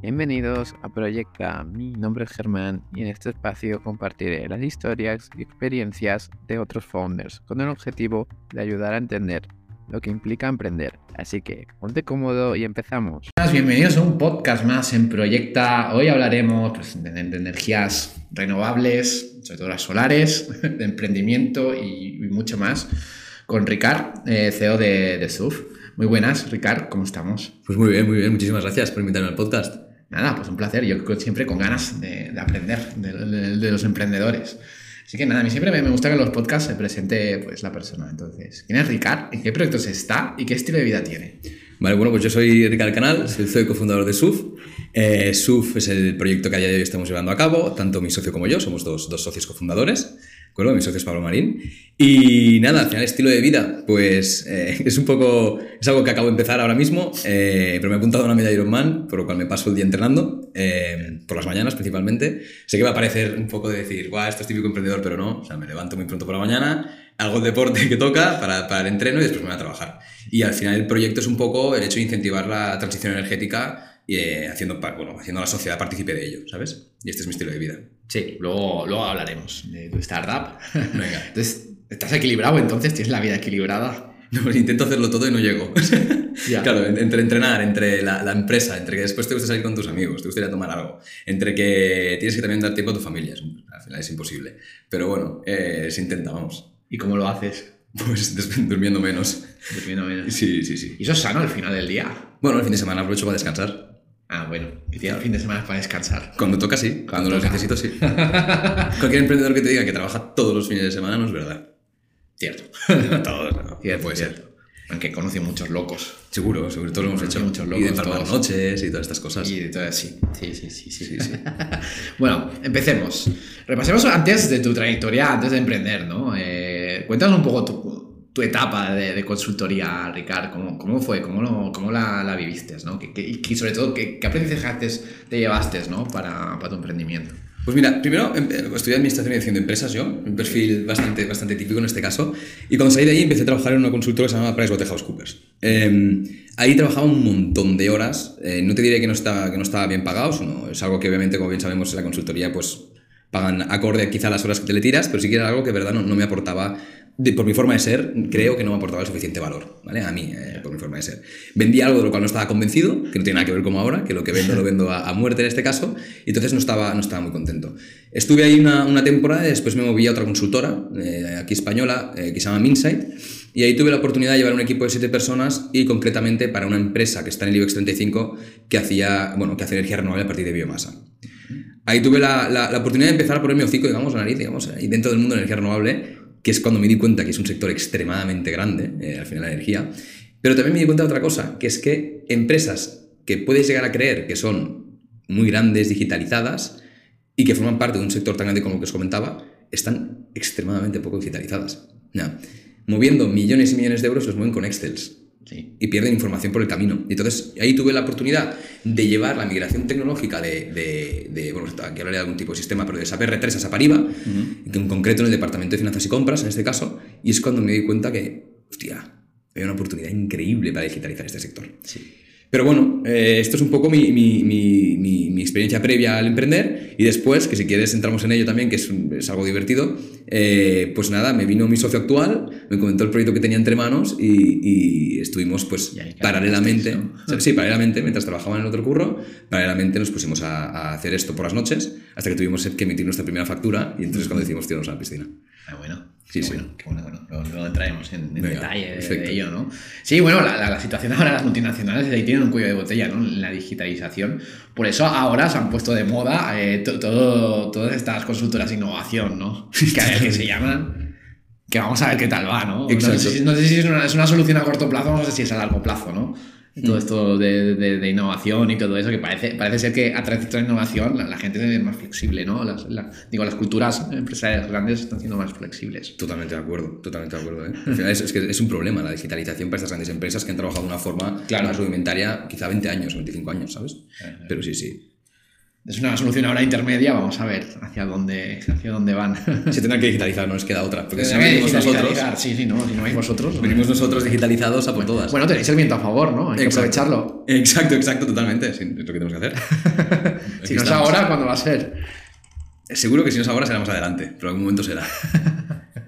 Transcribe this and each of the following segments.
Bienvenidos a Proyecta. Mi nombre es Germán y en este espacio compartiré las historias y experiencias de otros founders con el objetivo de ayudar a entender lo que implica emprender. Así que ponte cómodo y empezamos. Bienvenidos a un podcast más en Proyecta. Hoy hablaremos pues, de, de energías renovables, sobre todo las solares, de emprendimiento y, y mucho más, con Ricard, eh, CEO de, de SUF. Muy buenas, Ricard, ¿cómo estamos? Pues muy bien, muy bien. Muchísimas gracias por invitarme al podcast. Nada, pues un placer. Yo siempre con ganas de, de aprender de, de, de, los emprendedores. Así que nada, a mí siempre me, gusta que en los podcasts se presente pues, la persona. Entonces, ¿quién es Ricard? ¿En qué proyectos está? ¿Y qué estilo de vida tiene? Vale, bueno, pues yo soy Ricard Canal, soy el CEO y cofundador de SUF. Eh, SUF es el proyecto que a día de hoy estamos llevando a cabo, tanto mi socio como yo, somos dos, dos socios cofundadores. ¿De Mi socio es Pablo Marín. Y nada, al final, estilo de vida, pues eh, es un poco. Es algo que acabo de empezar ahora mismo, eh, pero me he apuntado a una media Ironman, por lo cual me paso el día entrenando, eh, por las mañanas principalmente. Sé que va a parecer un poco de decir, guau, esto es típico emprendedor, pero no. O sea, me levanto muy pronto por la mañana, hago el deporte que toca para, para el entreno y después me voy a trabajar. Y al final, el proyecto es un poco el hecho de incentivar la transición energética y haciendo, bueno, haciendo la sociedad participe de ello, ¿sabes? Y este es mi estilo de vida. Sí, luego, luego hablaremos de tu startup. Venga. Entonces, ¿estás equilibrado entonces? ¿Tienes la vida equilibrada? No, pues intento hacerlo todo y no llego. ya. Claro, entre entrenar, entre la, la, empresa, entre que después te gusta salir con tus amigos, te gustaría tomar algo, entre que tienes que también dar tiempo a tu familia, al final es imposible. Pero bueno, eh, se intenta, vamos. ¿Y cómo lo haces? Pues durmiendo menos. Durmiendo menos. Sí, sí, sí. ¿Y eso es sano al final del día? Bueno, el fin de semana aprovecho para descansar. Ah, bueno, que tiene el fin de semana para descansar. Cuando toca, sí. Cuando, Cuando lo necesito, sí. Cualquier emprendedor que te diga que trabaja todos los fines de semana no es verdad. Cierto. todos, no. Cierto, puede cierto. ser. Aunque conoce muchos locos. Seguro, seguro, todos lo hemos hecho. Muchos locos, y de palmar noches y todas estas cosas. Y de sí. Sí, sí, sí. sí, sí, sí. bueno, empecemos. Repasemos antes de tu trayectoria, antes de emprender, ¿no? Eh, cuéntanos un poco tu, tu etapa de, de, consultoría, Ricard, ¿cómo, cómo fue? ¿Cómo, lo, cómo la, la, viviste? ¿no? y sobre todo, ¿qué, qué aprendizajes te llevaste ¿no? para, para tu emprendimiento? Pues mira, primero em, estudié Administración y Dirección de Empresas yo, un perfil bastante, bastante típico en este caso, y cuando salí de ahí empecé a trabajar en una consultora que se llama PricewaterhouseCoopers. Eh, ahí trabajaba un montón de horas, eh, no te diré que no, estaba, que no estaba bien pagado, sino es algo que obviamente, como bien sabemos, en la consultoría pues pagan acorde quizá las horas que te le tiras, pero sí que era algo que verdad no, no me aportaba de, por mi forma de ser, creo que no me aportaba el suficiente valor, ¿vale? A mí, eh, por mi forma de ser. Vendía algo de lo cual no estaba convencido, que no tiene nada que ver como ahora, que lo que vendo lo vendo a, a muerte en este caso, y entonces no estaba, no estaba muy contento. Estuve ahí una, una temporada y después me moví a otra consultora, eh, aquí española, eh, que se llama Minsight, y ahí tuve la oportunidad de llevar un equipo de siete personas y concretamente para una empresa que está en el IBEX 35 que hacía, bueno, que hace energía renovable a partir de biomasa. Ahí tuve la, la, la oportunidad de empezar a ponerme hocico, digamos, la nariz, digamos, y dentro del mundo de energía renovable, que es cuando me di cuenta que es un sector extremadamente grande, eh, al final la energía, pero también me di cuenta de otra cosa, que es que empresas que puedes llegar a creer que son muy grandes, digitalizadas, y que forman parte de un sector tan grande como el que os comentaba, están extremadamente poco digitalizadas. Moviendo millones y millones de euros los mueven con Excels. Sí. Y pierden información por el camino. Y entonces ahí tuve la oportunidad de llevar la migración tecnológica de, de, de bueno, aquí hablaré de algún tipo de sistema, pero de SAP R3 a SAP Ariba, uh -huh. en concreto en el departamento de finanzas y compras, en este caso, y es cuando me di cuenta que, hostia, hay una oportunidad increíble para digitalizar este sector. Sí. Pero bueno, eh, esto es un poco mi, mi, mi, mi, experiencia previa al emprender y después, que si quieres entramos en ello también, que es, es algo divertido, eh, pues nada, me vino mi socio actual, me comentó el proyecto que tenía entre manos y, y estuvimos pues paralelamente, ¿no? sí, paralelamente, mientras trabajaba en el otro curro, paralelamente nos pusimos a, a, hacer esto por las noches hasta que tuvimos que emitir nuestra primera factura y entonces cuando decidimos tirarnos a la piscina. Ah, bueno. Sí, qué sí. Bueno, bueno, bueno. Luego, luego entraremos en, en Venga, detalle perfecto. de ello, ¿no? Sí, bueno, la, la, la, situación ahora, las multinacionales ahí tienen un cuello de botella, ¿no? La digitalización. Por eso ahora se han puesto de moda eh, todo, todas estas consultoras de innovación, ¿no? Que, que se llaman. Que vamos a ver qué tal va, ¿no? No sé, si, no sé si es, una, es una solución a corto plazo, no sé si es a largo plazo, ¿no? Todo esto de, de, de, innovación y todo eso, que parece, parece ser que a través de esta innovación la, la gente es más flexible, ¿no? Las, la, digo, las culturas empresariales grandes están siendo más flexibles. Totalmente de acuerdo, totalmente de acuerdo. ¿eh? Al final es, es, que es un problema la digitalización para estas grandes empresas que han trabajado de una forma claro. más rudimentaria quizá 20 años, 25 años, ¿sabes? Pero sí, sí. Es una solución ahora intermedia, vamos a ver hacia dónde, hacia dónde van. Se tendrá que digitalizar, no nos queda otra. Porque si no venimos nosotros, digitalizar, Sí, sí, no, si no vais vosotros. venimos nosotros digitalizados a por todas. Bueno, tenéis el viento a favor, ¿no? Hay que Exacto. aprovecharlo. Exacto, exacto, totalmente. Sí, es lo que tenemos que hacer. Si Aquí no es estamos. ahora, ¿cuándo va a ser? Seguro que si no es ahora será más adelante, pero en algún momento será.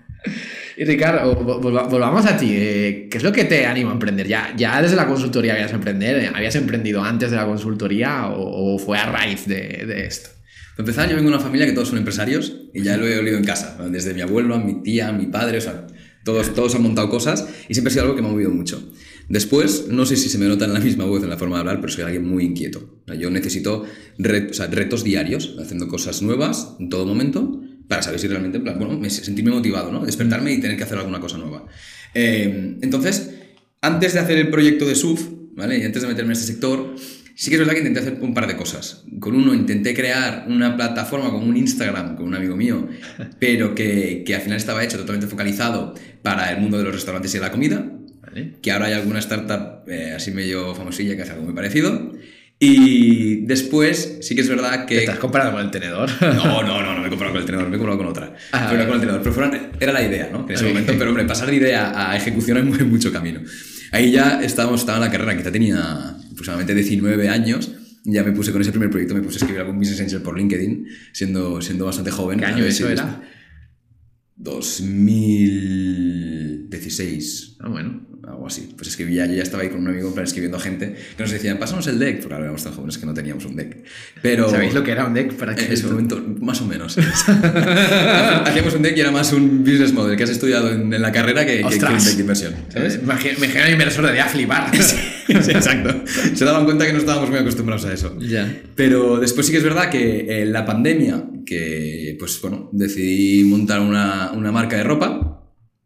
Y Ricardo, vol- volva- volvamos a ti. eh, ¿Qué es lo que te anima a emprender? ¿Ya, ya desde la consultoría habías emprender? ¿Habías emprendido antes de la consultoría o, o fue a raíz de, de esto? Para empezar, yo vengo de una familia que todos son empresarios y ya lo he olido en casa. Desde mi abuelo, a mi tía, a mi padre, o sea, todos, todos han montado cosas y siempre ha sido algo que me ha movido mucho. Después, no sé si se me nota en la misma voz, en la forma de hablar, pero soy alguien muy inquieto. Yo necesito o sea, retos diarios, haciendo cosas nuevas en todo momento, para saber si realmente, en plan, bueno, me- sentirme motivado, ¿no? Despertarme y tener que hacer alguna cosa nueva. Eh, entonces, antes de hacer el proyecto de SUF, ¿vale? Y antes de meterme en este sector, sí que es verdad que intenté hacer un par de cosas. Con uno intenté crear una plataforma como un Instagram con un amigo mío, pero que, que al final estaba hecho totalmente focalizado para el mundo de los restaurantes y de la comida, ¿Vale? que ahora hay alguna startup eh, así medio famosilla que hace algo muy parecido. Y después sí que es verdad ¿Te que... estás comparando con el tenedor? No, no, no, no me he comprado con el tenedor, me he comprado con otra. Ah, pero no con el tenedor. Pero fueron- era la idea, ¿no? En ese momento, pero hombre, pasar de idea a ejecución hay muy- mucho camino. Ahí ya estábamos, estaba en la carrera, quizá tenía aproximadamente 19 años. Ya me puse con ese primer proyecto, me puse a escribir algún business angel por LinkedIn, siendo, siendo bastante joven. ¿Qué año eso era? 2016 Ah, bueno. Algo así. Pues escribía, yo ya estaba ahí con un amigo en plan, escribiendo a gente que nos decían, pásanos el deck, porque claro, éramos tan jóvenes que no teníamos un deck. Pero ¿Sabéis lo que era un deck? Para en ese momento, más o menos. Hacíamos un deck y era más un business model que has estudiado en, en la carrera que, que- que un deck de inversión. ¿Sabes? ¿Sabes? Me imagino me imagino a un inversor de a flipar. Sí, exacto. Se daban cuenta que no estábamos muy acostumbrados a eso. ya. Pero después sí que es verdad que en la pandemia, que pues bueno, decidí montar una, una marca de ropa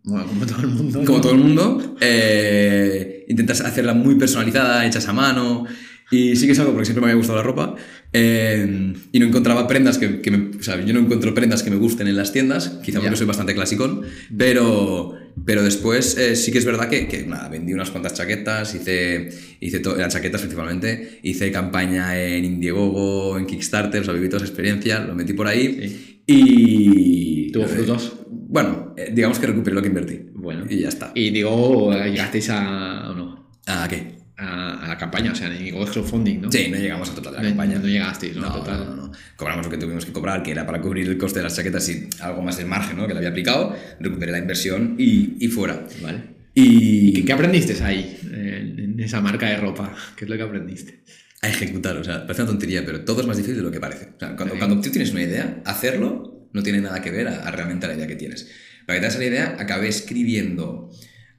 Bueno, como todo el mundo. ¿no? como todo el mundo. Eh, intentas hacerla muy personalizada, hechas a mano. Y sí que es algo porque siempre me había gustado la ropa. eh, y no encontraba prendas que, que me, o sea, yo no encuentro prendas que me gusten en las tiendas, quizá porque soy bastante clasicón, pero, pero después eh, sí que es verdad que, que, nada, vendí unas cuantas chaquetas, hice, hice eran chaquetas principalmente, hice campaña en Indiegogo, en Kickstarter, o sea, viví toda esa experiencia, lo metí por ahí Sí. y... ¿Tuvo frutos? Bueno, eh, digamos que recuperé lo que invertí. Bueno. Y ya está. Y digo, llegasteis a. ¿o no? ¿A qué? A, a la campaña, o sea, digo, crowdfunding, ¿no? Sí, no llegamos a total de la No, campaña. no llegasteis, ¿no? No, Total. no, no. Cobramos lo que tuvimos que cobrar, que era para cubrir el coste de las chaquetas y algo más del margen ¿no? que le había aplicado. Recuperé la inversión y, y fuera. Vale. Y, ¿Qué, qué aprendiste ahí, en, en esa marca de ropa? ¿Qué es lo que aprendiste? a ejecutar. O sea, parece una tontería, pero todo es más difícil de lo que parece. O sea, cuando, Sí. cuando tú tienes una idea, hacerlo no tiene nada que ver a, a realmente la idea que tienes. Para que te hagas la idea, acabé escribiendo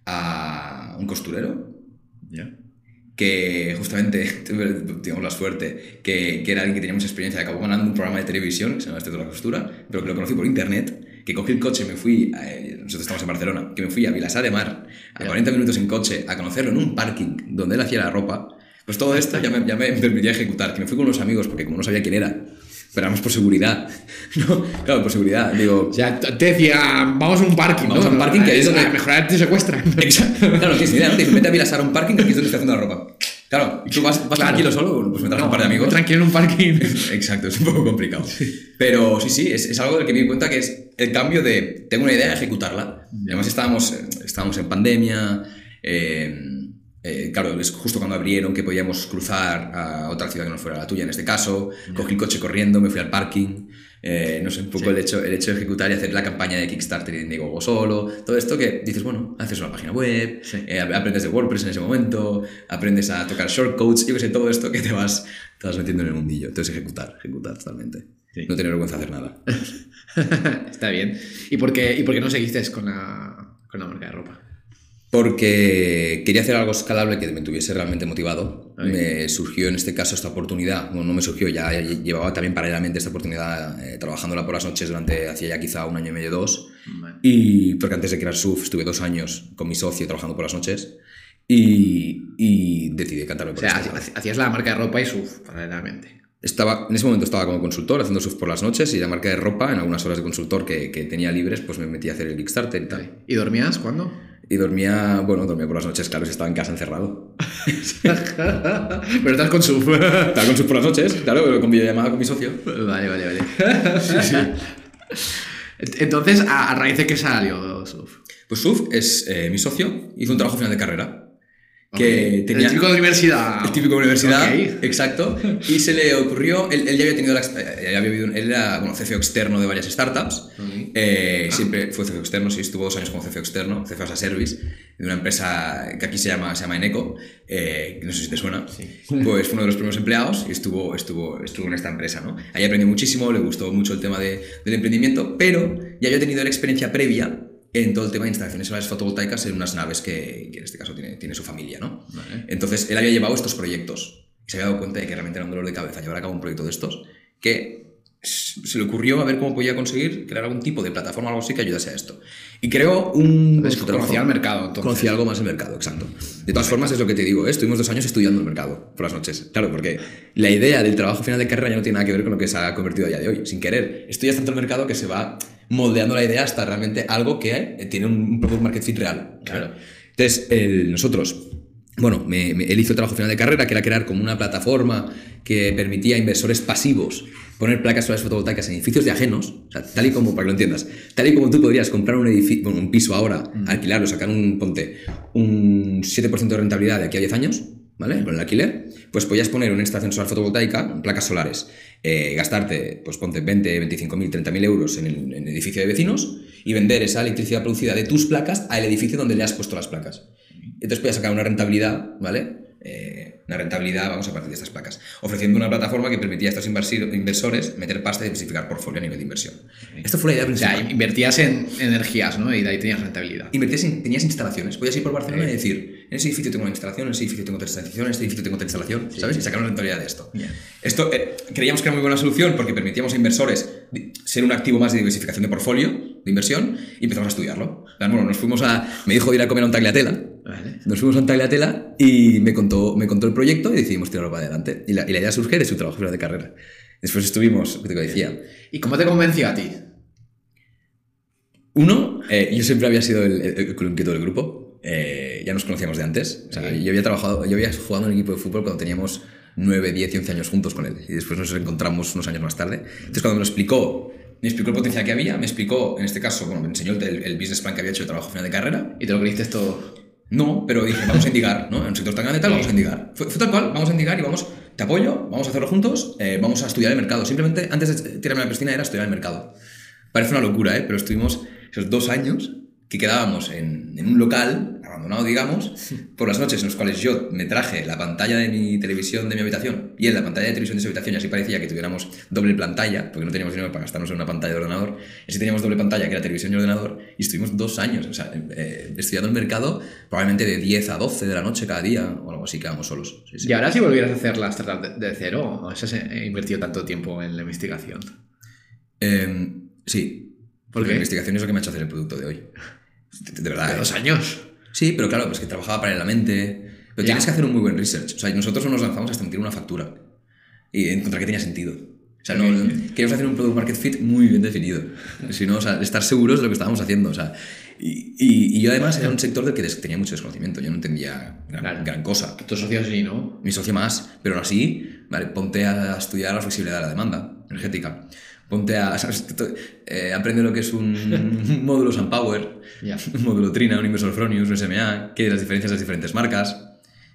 a un costurero ¿Ya? que justamente tuve, digamos, la suerte, que, que era alguien que tenía mucha experiencia, acabó ganando un programa de televisión que se llama Este de la Costura, pero que lo conocí por internet, que cogí el coche, me fui, a- eh, nosotros estamos en Barcelona, que me fui a Vilasar de Mar, a Ya. 40 minutos en coche, a conocerlo en un parking donde él hacía la ropa, pues todo esto ya me, ya me permitía ejecutar, que me fui con los amigos, porque como no sabía quién era, pero éramos por seguridad, ¿no? Claro, por seguridad, digo... Te decía, vamos a un parking, Vamos ¿no? a un parking que ahí es donde- A mejorar te secuestran. Exacto. Claro, no tienes ni idea, ¿no? Te dicen, vete a Vilasar a un parking que aquí es donde estoy haciendo la ropa. Claro, y tú vas, vas Claro. tranquilo solo, pues me traes un par de amigos. Tranquilo en un parking. Exacto, es un poco complicado. Pero sí, sí, es, es algo del que me di cuenta que es el cambio de tengo una idea, ejecutarla. Y Además estábamos, estábamos en pandemia, eh, eh, claro, es justo cuando abrieron que podíamos cruzar a otra ciudad que no fuera la tuya en este caso, cogí el coche corriendo, me fui al parking, eh, no sé, un poco Sí. el, hecho, el hecho de ejecutar y hacer la campaña de Kickstarter y de Indiegogo solo, todo esto que dices, bueno, haces una página web, Sí. eh, aprendes de WordPress en ese momento, aprendes a tocar shortcodes, yo que sé, todo esto que te vas, te vas metiendo en el mundillo. Entonces ejecutar, ejecutar totalmente. Sí. No tener vergüenza de hacer nada. Está bien. ¿Y por qué, y por qué no seguiste con la, con la marca de ropa? Porque quería hacer algo escalable que me tuviese realmente motivado. Ahí. Me surgió en este caso esta oportunidad, bueno, no me surgió, ya llevaba también paralelamente esta oportunidad eh, trabajándola por las noches durante, hacía ya quizá un año y medio, dos. Vale. Y porque antes de crear SUF estuve dos años con mi socio trabajando por las noches y, y decidí cantarme O por sea, lado. haci- hacías la marca de ropa y surf paralelamente. Estaba, en ese momento estaba como consultor haciendo surf por las noches y la marca de ropa, en algunas horas de consultor que, que tenía libres, pues me metí a hacer el Kickstarter y tal. ¿Y dormías cuándo? Y dormía, bueno, dormía por las noches, claro, si estaba en casa encerrado. Pero estás con su. Estaba con sus por las noches, claro, con videollamada con mi socio. Vale, vale, vale. Entonces, ¿a, a raíz de qué salió Suf? Pues Suf es eh, mi socio, hizo un trabajo final de carrera. Que tenía, El chico de universidad. El típico de universidad, exacto. Y se le ocurrió, él, él ya había tenido la, ex- eh, ya había vivido- él era bueno, CFO externo de varias startups. Eh, Siempre fue CFO externo, sí, estuvo dos años como CFO externo, CFO as a Service, de una empresa que aquí se llama, se llama Eneco, eh, que no sé si te suena. Pues fue uno de los primeros empleados y estuvo, estuvo, estuvo en esta empresa. ¿no? Ahí aprendió muchísimo, le gustó mucho el tema de- del emprendimiento, pero ya había tenido la experiencia previa en todo el tema de instalaciones solares fotovoltaicas en unas naves que, que en este caso tiene, tiene su familia. ¿no? Vale. Entonces, él había llevado estos proyectos y se había dado cuenta de que realmente era un dolor de cabeza llevar a cabo un proyecto de estos, que se le ocurrió a ver cómo podía conseguir crear algún tipo de plataforma o algo así que ayudase a esto. Y creó un... Conocía el mercado, entonces. Conocía algo más el mercado, exacto. De todas formas, es lo que te digo, ¿eh? estuvimos dos años estudiando el mercado por las noches. Claro, porque la idea del trabajo final de carrera ya no tiene nada que ver con lo que se ha convertido a día de hoy. Sin querer, estudias tanto el mercado que se va moldeando la idea hasta realmente algo que eh, tiene un, un product market fit real. Claro. Entonces, el- nosotros, bueno, me- me- él hizo el trabajo final de carrera, que era crear como una plataforma que permitía a inversores pasivos poner placas solares fotovoltaicas en edificios de ajenos, o sea, tal y como, para que lo entiendas, tal y como tú podrías comprar un, edificio, bueno, un piso ahora, alquilarlo, sacar un, ponte, un 7% de rentabilidad de aquí a 10 años, ¿vale? Con el alquiler, pues podías poner una instalación solar fotovoltaica, placas solares, eh, gastarte, pues ponte 20, 25 mil, 30 mil euros en el, en el edificio de vecinos y vender esa electricidad producida de tus placas al edificio donde le has puesto las placas. Entonces podías sacar una rentabilidad, ¿vale? Eh, una rentabilidad, vamos a partir de estas placas, ofreciendo una plataforma que permitía a estos inversores meter pasta y diversificar portfolio a nivel de inversión. Esto fue la idea O sea, principal. invertías en energías, ¿no? Y de ahí tenías rentabilidad. Invertías en- tenías instalaciones. Podías ir por Barcelona Sí. y decir, en ese edificio tengo una instalación, en ese edificio tengo otra instalación, en este edificio tengo otra instalación, ¿sabes? Y sacar una rentabilidad de esto. Esto eh, creíamos que era muy buena solución porque permitíamos a inversores ser un activo más de diversificación de portfolio, de inversión, y empezamos a estudiarlo. Bueno, nos fuimos a... Me dijo ir a comer a un tagliatela, Vale. nos fuimos a un tagliatela y me contó, me contó el proyecto y decidimos tirarlo para adelante. Y la, y la idea surge de su trabajo final de carrera. Después estuvimos, ¿qué te decía? ¿Y cómo te convenció a ti? Uno, eh, yo siempre había sido el, el, el del grupo. Eh, ya nos conocíamos de antes. O sea, yo había trabajado, yo había jugado en un equipo de fútbol cuando teníamos 9, 10 y 11 años juntos con él. Y después nos encontramos unos años más tarde. Entonces, cuando me lo explicó, me explicó el potencial que había, me explicó, en este caso, bueno, me enseñó el, el business plan que había hecho el trabajo final de carrera. Y te lo creíste todo. No, pero dije, vamos a indigar, ¿no? En un sector tan grande tal, vamos a indigar. Fue, fue tal cual, vamos a indigar y vamos, te apoyo, vamos a hacerlo juntos, eh, vamos a estudiar el mercado. Simplemente, antes de tirarme a la piscina, era estudiar el mercado. Parece una locura, ¿eh? Pero estuvimos esos dos años que quedábamos en, en un local, abandonado, digamos, por las noches en los cuales yo me traje la pantalla de mi televisión de mi habitación y en la pantalla de televisión de su habitación y así parecía que tuviéramos doble pantalla, porque no teníamos dinero para gastarnos en una pantalla de ordenador, así teníamos doble pantalla que era televisión y ordenador, y estuvimos dos años, o sea, eh, estudiando el mercado probablemente de 10 a 12 de la noche cada día o algo así, quedábamos solos. Sí, sí. ¿Y ahora si volvieras a hacer la startup de, de cero o has eh, invertido tanto tiempo en la investigación? Eh, sí, ¿Por porque la investigación es lo que me ha hecho hacer el producto de hoy. De, verdad. De ¿eh? dos años. Sí, pero claro, pues que trabajaba paralelamente. Pero Ya. tienes que hacer un muy buen research. O sea, nosotros no nos lanzamos hasta emitir una factura y encontrar que tenía sentido. O sea, no, Ok. queríamos hacer un product market fit muy bien definido. Si no, o sea, estar seguros de lo que estábamos haciendo. O sea, y, y- y yo además era un sector del que tenía mucho desconocimiento. Yo no entendía gran, Claro. gran cosa. Tus socios sí, ¿no? Mi socio más, pero aún así, vale, ponte a estudiar la flexibilidad de la demanda energética. Ponte a, ¿sabes? Eh, aprende lo que es un módulo SunPower, Ya. un módulo Trina, un inversor Fronius, un SMA, qué las diferencias de las diferentes marcas,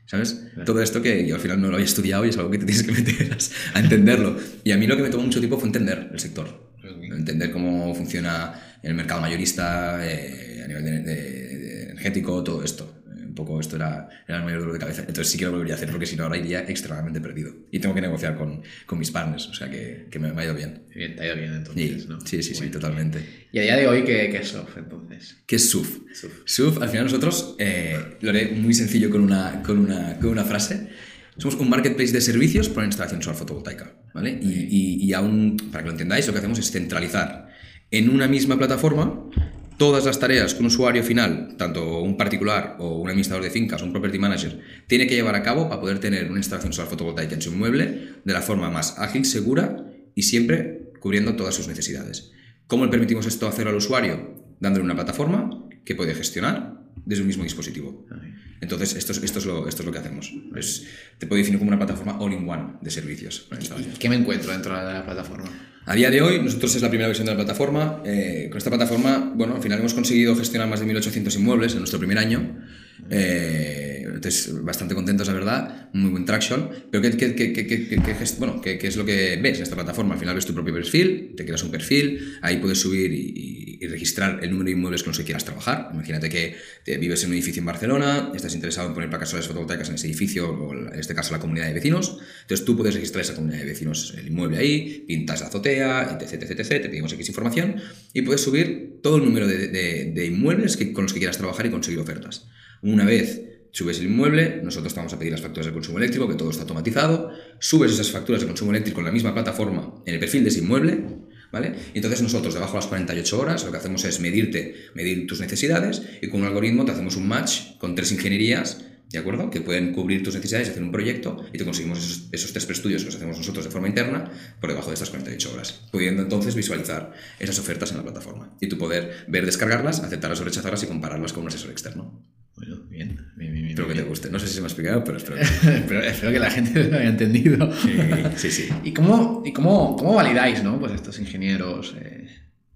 ¿sabes? Todo esto que yo al final no lo había estudiado y es algo que te tienes que meter a, a entenderlo. Y a mí lo que me tomó mucho tiempo fue entender el sector, entender cómo funciona el mercado mayorista eh, a nivel de- de- de energético, todo esto. Poco esto era, era el mayor dolor de cabeza. Entonces sí que lo volvería a hacer porque si no ahora iría extremadamente perdido. Y tengo que negociar con, con mis partners, o sea que, que me, me ha ido bien. Bien, te ha ido bien entonces, ¿no? sí, sí, sí, Bueno. totalmente. ¿Y a día de hoy qué, qué es Soft entonces? ¿Qué es SUF? Suf. SUF, al final nosotros, eh, lo haré muy sencillo con una, con, una, con una frase. Somos un marketplace de servicios para instalación solar fotovoltaica. ¿vale? Y, y, y aún, para que lo entendáis, lo que hacemos es centralizar en una misma plataforma todas las tareas que un usuario final, tanto un particular o un administrador de fincas o un property manager, tiene que llevar a cabo para poder tener una instalación solar fotovoltaica en su inmueble de la forma más ágil, segura y siempre cubriendo todas sus necesidades. ¿Cómo le permitimos esto hacer al usuario? Dándole una plataforma que puede gestionar desde un mismo dispositivo. Entonces, esto es, esto es, lo, esto es lo que hacemos. Es, te puedo definir como una plataforma all-in-one de servicios. ¿Y qué me encuentro dentro de la plataforma? A día de hoy, nosotros es la primera versión de la plataforma. Eh, con esta plataforma, bueno, al final hemos conseguido gestionar más de 1.800 inmuebles en nuestro primer año. Eh, entonces, bastante contentos, la verdad, muy buen traction. Pero ¿qué, qué, qué, qué bueno, ¿qué, es lo que ves en esta plataforma? Al final ves tu propio perfil, te creas un perfil, ahí puedes subir y, registrar el número de inmuebles con los que quieras trabajar. Imagínate que vives en un edificio en Barcelona, estás interesado en poner placas solares fotovoltaicas en ese edificio, o en este caso la comunidad de vecinos. Entonces tú puedes registrar esa comunidad de vecinos, el inmueble ahí, pintas la azotea, etc, etc, etc, te pedimos X información y puedes subir todo el número de, de, inmuebles que, con los que quieras trabajar y conseguir ofertas. Una vez subes el inmueble, nosotros te vamos a pedir las facturas de consumo eléctrico, que todo está automatizado, subes esas facturas de consumo eléctrico en la misma plataforma en el perfil de ese inmueble, ¿vale? Y entonces nosotros, debajo de las 48 horas, lo que hacemos es medirte, medir tus necesidades y con un algoritmo te hacemos un match con tres ingenierías ¿De acuerdo? Que pueden cubrir tus necesidades y hacer un proyecto y te conseguimos esos, tres estudios que hacemos nosotros de forma interna por debajo de estas 48 horas, pudiendo entonces visualizar esas ofertas en la plataforma y tú poder ver, descargarlas, aceptarlas o rechazarlas y compararlas con un asesor externo. Bueno, bien, bien, bien. Espero que te guste. No sé si se me ha explicado, pero espero que, espero, que la gente lo haya entendido. Sí, sí, sí. ¿Y cómo, y cómo, cómo validáis ¿no? pues estos ingenieros? Eh?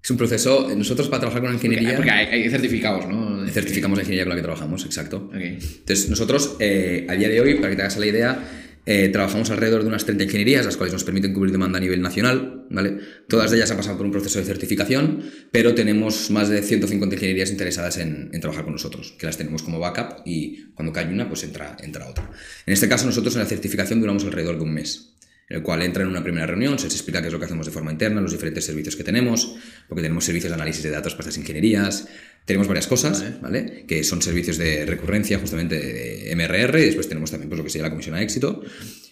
Es un proceso, nosotros para trabajar con la ingeniería... Porque, hay, certificados, ¿no? Certificamos la ingeniería con la que trabajamos, exacto. Entonces, nosotros, eh, a día de hoy, para que te hagas la idea, eh, trabajamos alrededor de unas 30 ingenierías, las cuales nos permiten cubrir demanda a nivel nacional, ¿vale? Todas ellas han pasado por un proceso de certificación, pero tenemos más de 150 ingenierías interesadas en, trabajar con nosotros, que las tenemos como backup y cuando cae una, pues entra, entra otra. En este caso, nosotros en la certificación duramos alrededor de un mes el cual entra en una primera reunión, se les explica qué es lo que hacemos de forma interna, los diferentes servicios que tenemos, porque tenemos servicios de análisis de datos para estas ingenierías, tenemos varias cosas, vale. Que son servicios de recurrencia, justamente de MRR, y después tenemos también pues, lo que sería la comisión a éxito.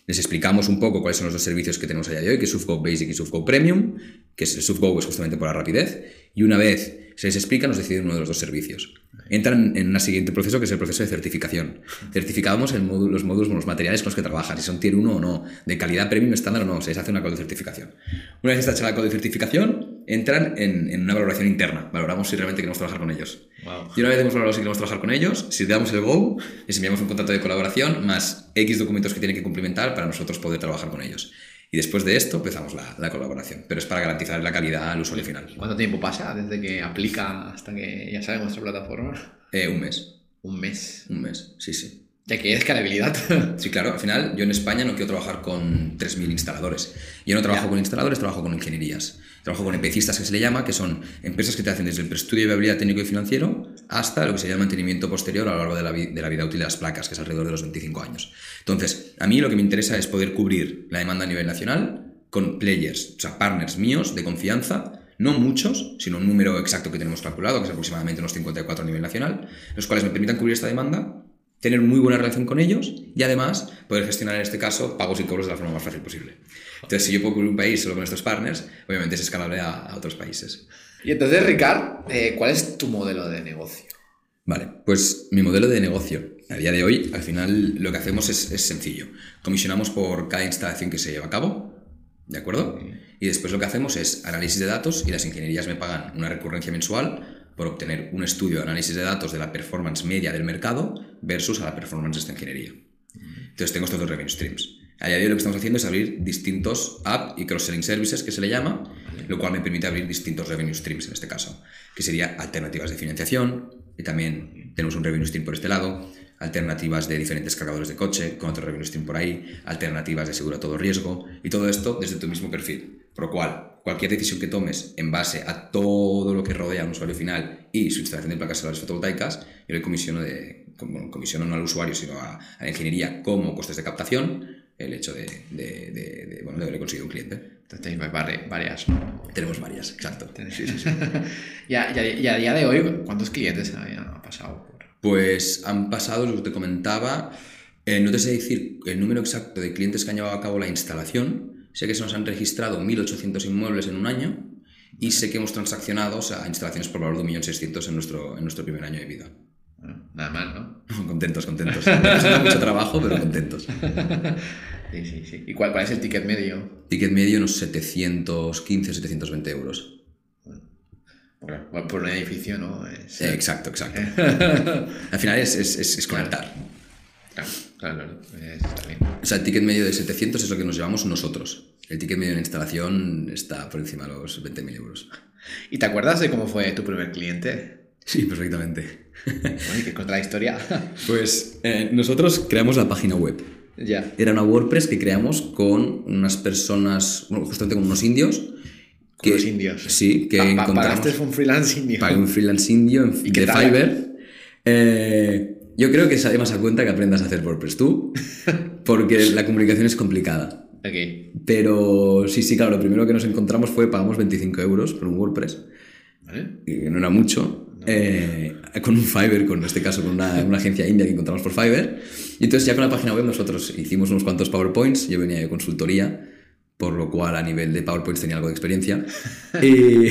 Les explicamos un poco cuáles son los dos servicios que tenemos allá de hoy, que es SUFGO Basic y SUFGO Premium, que es el SUFGO es justamente por la rapidez, y una vez se les explica, nos deciden uno de los dos servicios. Entran en un siguiente proceso que es el proceso de certificación. Certificamos el módulo, los módulos, los materiales con los que trabajan, si son tier 1 o no, de calidad premium estándar o no, se les hace una código de certificación. Una vez está hecha la código de certificación, entran en, en, una valoración interna. Valoramos si realmente queremos trabajar con ellos. Y una vez hemos valorado si queremos trabajar con ellos, si le damos el go, les enviamos un contrato de colaboración más X documentos que tienen que cumplimentar para nosotros poder trabajar con ellos. Y después de esto empezamos la, la, colaboración, pero es para garantizar la calidad al usuario final. ¿Cuánto tiempo pasa desde que aplica hasta que ya sabe nuestra plataforma? Eh, un mes. Un mes. Un mes, sí, sí. Ya que escalabilidad. Sí, claro. Al final, yo en España no quiero trabajar con 3.000 instaladores. Yo no trabajo con instaladores, trabajo con ingenierías. Trabajo con empecistas, que se le llama, que son empresas que te hacen desde el estudio de viabilidad técnico y financiero hasta lo que sería el mantenimiento posterior a lo largo de la, de la vida útil de las placas, que es alrededor de los 25 años. Entonces, a mí lo que me interesa es poder cubrir la demanda a nivel nacional con players, o sea, partners míos de confianza no muchos, sino un número exacto que tenemos calculado, que es aproximadamente unos 54 a nivel nacional, los cuales me permitan cubrir esta demanda tener muy buena relación con ellos y además poder gestionar en este caso pagos y cobros de la forma más fácil posible. Entonces, si yo puedo cubrir un país solo con estos partners, obviamente es escalable a, otros países. Y entonces, Ricard, eh, ¿cuál es tu modelo de negocio? Vale, pues mi modelo de negocio a día de hoy, al final lo que hacemos es, sencillo. Comisionamos por cada instalación que se lleva a cabo, ¿de acuerdo? Y después lo que hacemos es análisis de datos y las ingenierías me pagan una recurrencia mensual por obtener un estudio de análisis de datos de la performance media del mercado versus a la performance de esta ingeniería. Entonces tengo estos dos revenue streams. A día de hoy lo que estamos haciendo es abrir distintos app y cross-selling services, que se le llama, lo cual me permite abrir distintos revenue streams en este caso, que sería alternativas de financiación, y también tenemos un revenue stream por este lado, alternativas de diferentes cargadores de coche, con otro revenue stream por ahí, alternativas de seguro a todo riesgo, y todo esto desde tu mismo perfil. Por lo cual, cualquier decisión que tomes en base a todo lo que rodea a un usuario final y su instalación de placas solares fotovoltaicas, yo le comisiono, de, comisiono no al usuario, sino a, la ingeniería como costes de captación, el hecho de, de, de, bueno, de haberle conseguido un cliente. Entonces tenéis varias. Tenemos varias, exacto. Sí, sí, sí. y, a, día de hoy, ¿cuántos clientes han pasado por...? Pues han pasado, lo que te comentaba, eh, no te sé decir el número exacto de clientes que han llevado a cabo la instalación, sé que se nos han registrado 1.800 inmuebles en un año y sé que hemos transaccionado a instalaciones por valor de 1.600.000 en nuestro, en nuestro primer año de vida. nada mal, ¿no? contentos, contentos. Nos mucho trabajo, pero contentos. Sí, sí, sí. ¿Y cuál, cuál, es el ticket medio? Ticket medio unos 715, 720 euros. Bueno, por un edificio, ¿no? Es- Eh, exacto, exacto. Al final es, es, es- es conectar. Claro, claro, claro. Es- está bien. O sea, el ticket medio de 700 es lo que nos llevamos nosotros. El ticket medio de instalación está por encima de los 20.000 euros. ¿Y te acuerdas de cómo fue tu primer cliente? Sí, perfectamente. Oye, que contra la historia. Pues eh, nosotros creamos la página web. ya. Era una WordPress que creamos con unas personas, bueno, justamente con unos indios. Con los indios. Sí, que Pa- pa- encontramos. Pagaste un freelance indio. Pagué un freelance indio en, ¿Y qué de? Fiverr. Eh, yo creo que sale más a cuenta que aprendas a hacer WordPress tú, porque la comunicación es complicada. Ok. Pero sí, sí, claro, lo primero que nos encontramos fue pagamos 25 euros por un WordPress, ¿Vale? que no era mucho, eh, con un Fiverr, con en este caso con una, una agencia india que encontramos por Fiverr. Y entonces ya con la página web nosotros hicimos unos cuantos PowerPoints, yo venía de consultoría, por lo cual a nivel de PowerPoints tenía algo de experiencia. y,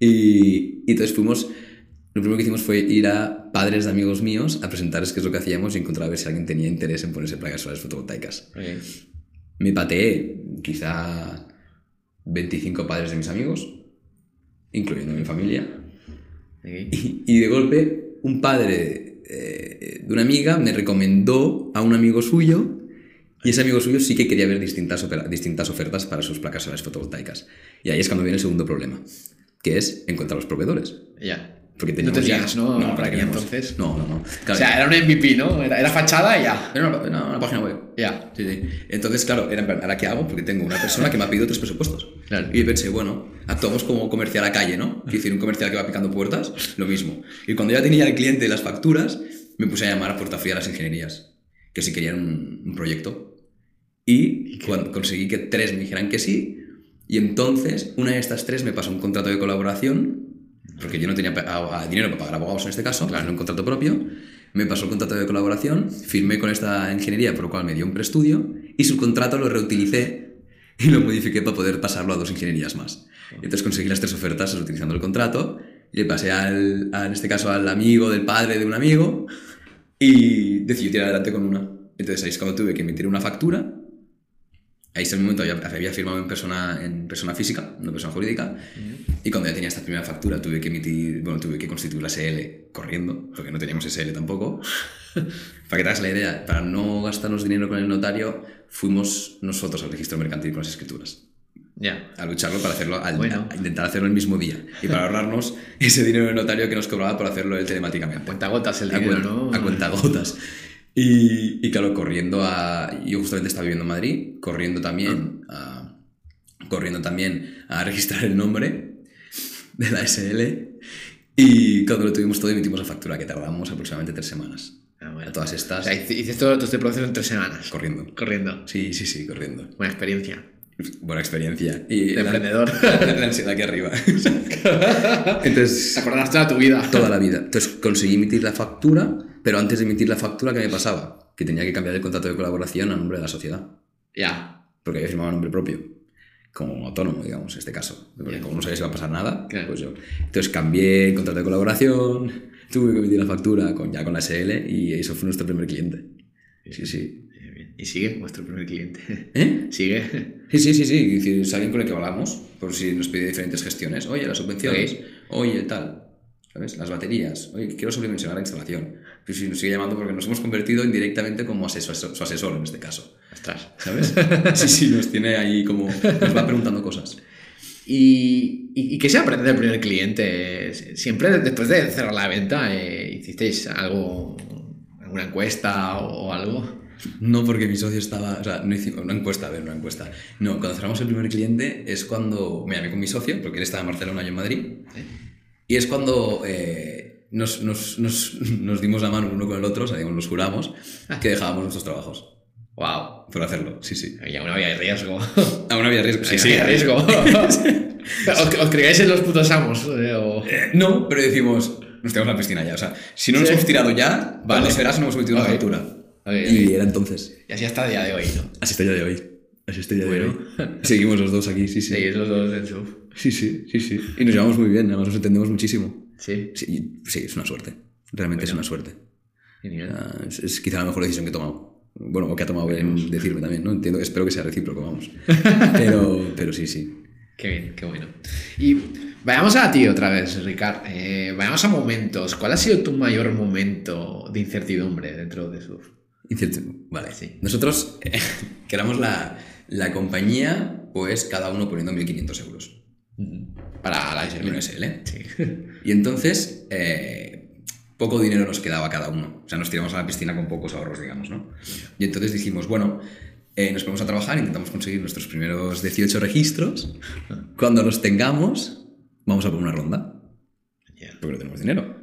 y- y entonces fuimos, lo primero que hicimos fue ir a padres de amigos míos a presentarles qué es lo que hacíamos y encontrar a ver si alguien tenía interés en ponerse placas solares fotovoltaicas. Ok. Me pateé quizá 25 padres de mis amigos, incluyendo mi familia. Ok. Y, y de golpe, un padre eh, de una amiga me recomendó a un amigo suyo. Y ese amigo suyo sí que quería ver distintas, distintas ofertas para sus placas solares fotovoltaicas. Y ahí es cuando viene el segundo problema, que es encontrar los proveedores. Ya. Porque No tenías, ya- ¿no? No, Para teníamos- entonces. No, no, no. O Claro, sea, era un MVP, ¿no? Era, era fachada y ya. era una, era una página web. Ya. Sí, sí. Entonces, claro, era en plan, ¿ahora qué hago? Porque tengo una persona que me ha pedido tres presupuestos. Claro. Y pensé, bueno, actuamos como comercial a calle, ¿no? Quiero decir, un comercial que va picando puertas, lo mismo. Y cuando ya tenía el cliente y las facturas, me puse a llamar a puerta fría a las ingenierías, que si querían un, un proyecto. Y cuando conseguí que tres me dijeran que sí, y entonces una de estas tres me pasó un contrato de colaboración, porque yo no tenía dinero para pagar abogados en este caso, claro, un contrato propio, me pasó el contrato de colaboración, firmé con esta ingeniería, por lo cual me dio un preestudio, y su contrato lo reutilicé y lo modifiqué para poder pasarlo a dos ingenierías más. Entonces conseguí las tres ofertas utilizando el contrato, le pasé al, a, en este caso al amigo del padre de un amigo, y decidí tirar adelante con una. Entonces ahí es cuando tuve que emitir una factura, Ahí es el momento, había, había firmado en persona, en persona física, no persona jurídica, y cuando ya tenía esta primera factura tuve que emitir, bueno, tuve que constituir la SL corriendo, porque no teníamos SL tampoco. para que te hagas la idea, para no gastarnos dinero con el notario, fuimos nosotros al registro mercantil con las escrituras. Ya. A lucharlo para hacerlo, al- Bueno. a intentar hacerlo el mismo día. Y para ahorrarnos ese dinero del notario que nos cobraba por hacerlo él telemáticamente. Cuenta gotas el A dinero, cuen- ¿no? A cuentagotas. Y, y claro, corriendo a. Yo justamente estaba viviendo en Madrid, corriendo también a. Corriendo también a registrar el nombre de la SL. Y cuando lo tuvimos todo, emitimos la factura, que tardamos aproximadamente tres semanas. Ah, bueno. A todas O estas. sea, hice- hiciste todo, todo este proceso en tres semanas. Corriendo. Corriendo. Sí, sí, sí, corriendo. Buena experiencia. Buena experiencia. Y De la- emprendedor. La, la ansiedad aquí arriba. Entonces. Te acordarás toda tu vida. toda la vida. Entonces conseguí emitir la factura, pero antes de emitir la factura, ¿qué me pasaba? Que tenía que cambiar el contrato de colaboración a nombre de la sociedad, Ya. porque había firmado a nombre propio, como autónomo, digamos, en este caso. Porque Ya. como no sabía si iba a pasar nada, pues yo. Entonces cambié el contrato de colaboración, tuve que emitir la factura con, ya con la SL y eso fue nuestro primer cliente. Sí, sí. Y sigue vuestro primer cliente. ¿Eh? Sigue. Sí, sí, sí, sí. Es alguien con el que hablamos, por si nos pide diferentes gestiones. Oye, las subvenciones. Oye, tal. ¿Sabes? Las baterías. Oye, quiero subvencionar la instalación. Pues sí, nos sigue llamando porque nos hemos convertido indirectamente como asesor, su asesor en este caso. Ostras. ¿Sabes? Sí, sí, nos tiene ahí como. Nos va preguntando cosas. ¿Y, y, y qué se aprende del primer cliente? Siempre después de cerrar la venta, eh, ¿hicisteis algo, alguna encuesta o, o algo? No, porque mi socio estaba. O sea, no hicimos una encuesta, a ver, una encuesta. No, cuando cerramos el primer cliente es cuando me llamé con mi socio, porque él estaba en Barcelona y yo en Madrid. Y es cuando eh, nos, nos, nos, nos dimos la mano uno con el otro, o sea, digamos, nos juramos que dejábamos nuestros trabajos ¡Wow! por hacerlo. Sí, sí. Y aún había riesgo. Aún había riesgo. Sí, Sí, sí, había riesgo. ¿Os, os creáis en los putos amos? eh, o- Eh, No, pero decimos, nos tenemos la piscina ya. O sea, si no nos Sí. hemos tirado ya, Vale. vale, será si no hemos metido Ok. una factura. Y era entonces. Y así hasta el día de hoy, ¿no? Así está el día de hoy. Así está el día Bueno. de hoy. Seguimos los dos aquí, sí, sí. Seguís los dos en su... Sí, sí, sí, sí. Y nos llevamos muy bien, además nos entendemos muchísimo. Sí. Sí, sí es una suerte. Realmente es una suerte. Genial. Ah, es, es quizá la mejor decisión que he tomado. Bueno, o que ha tomado en decirme también, ¿no? Entiendo, espero que sea recíproco, vamos. Pero, pero sí, sí. Qué bien, qué bueno. Y Vayamos a ti otra vez, Ricard. Eh, vayamos a momentos. ¿Cuál ha sido tu mayor momento de incertidumbre dentro de Surf? Incertidumbre. Vale, Sí. Nosotros, eh, que éramos la, la compañía, pues cada uno poniendo 1.500 euros. Para la SL. SL. Sí. Y entonces, eh, poco dinero nos quedaba cada uno. O sea, nos tiramos a la piscina con pocos ahorros, digamos, ¿no? Y entonces dijimos, bueno, eh, nos ponemos a trabajar, intentamos conseguir nuestros primeros 18 registros. Cuando los tengamos, vamos a por una ronda. Porque no tenemos dinero.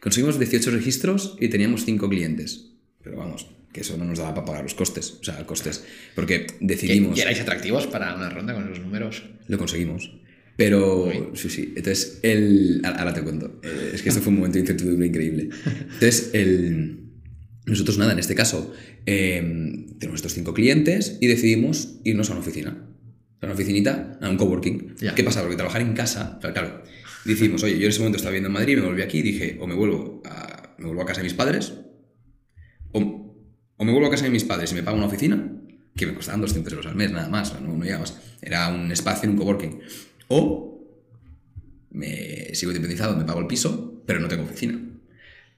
Conseguimos 18 registros y teníamos 5 clientes. Pero vamos, que eso no nos daba para pagar los costes. O sea, costes. Porque decidimos... ¿Y erais atractivos para una ronda con esos números? Lo conseguimos. Pero, sí, sí. Entonces, el. ahora- te cuento. Eh, Es que esto fue un momento de incertidumbre increíble. Entonces, el. Nosotros, nada, en este caso, eh, tenemos estos cinco clientes y decidimos irnos a una oficina. A una oficinita, a un coworking. ¿Qué pasa? Porque trabajar en casa, claro, claro. Decimos, oye, yo en ese momento estaba viviendo en Madrid, me volví aquí y dije, o me vuelvo a, me vuelvo a casa de mis padres, o, o me vuelvo a casa de mis padres y me pago una oficina, que me costaban 200 euros al mes, nada más, no, no. Era un espacio en un coworking. O me sigo independizado, me pago el piso, pero no tengo oficina.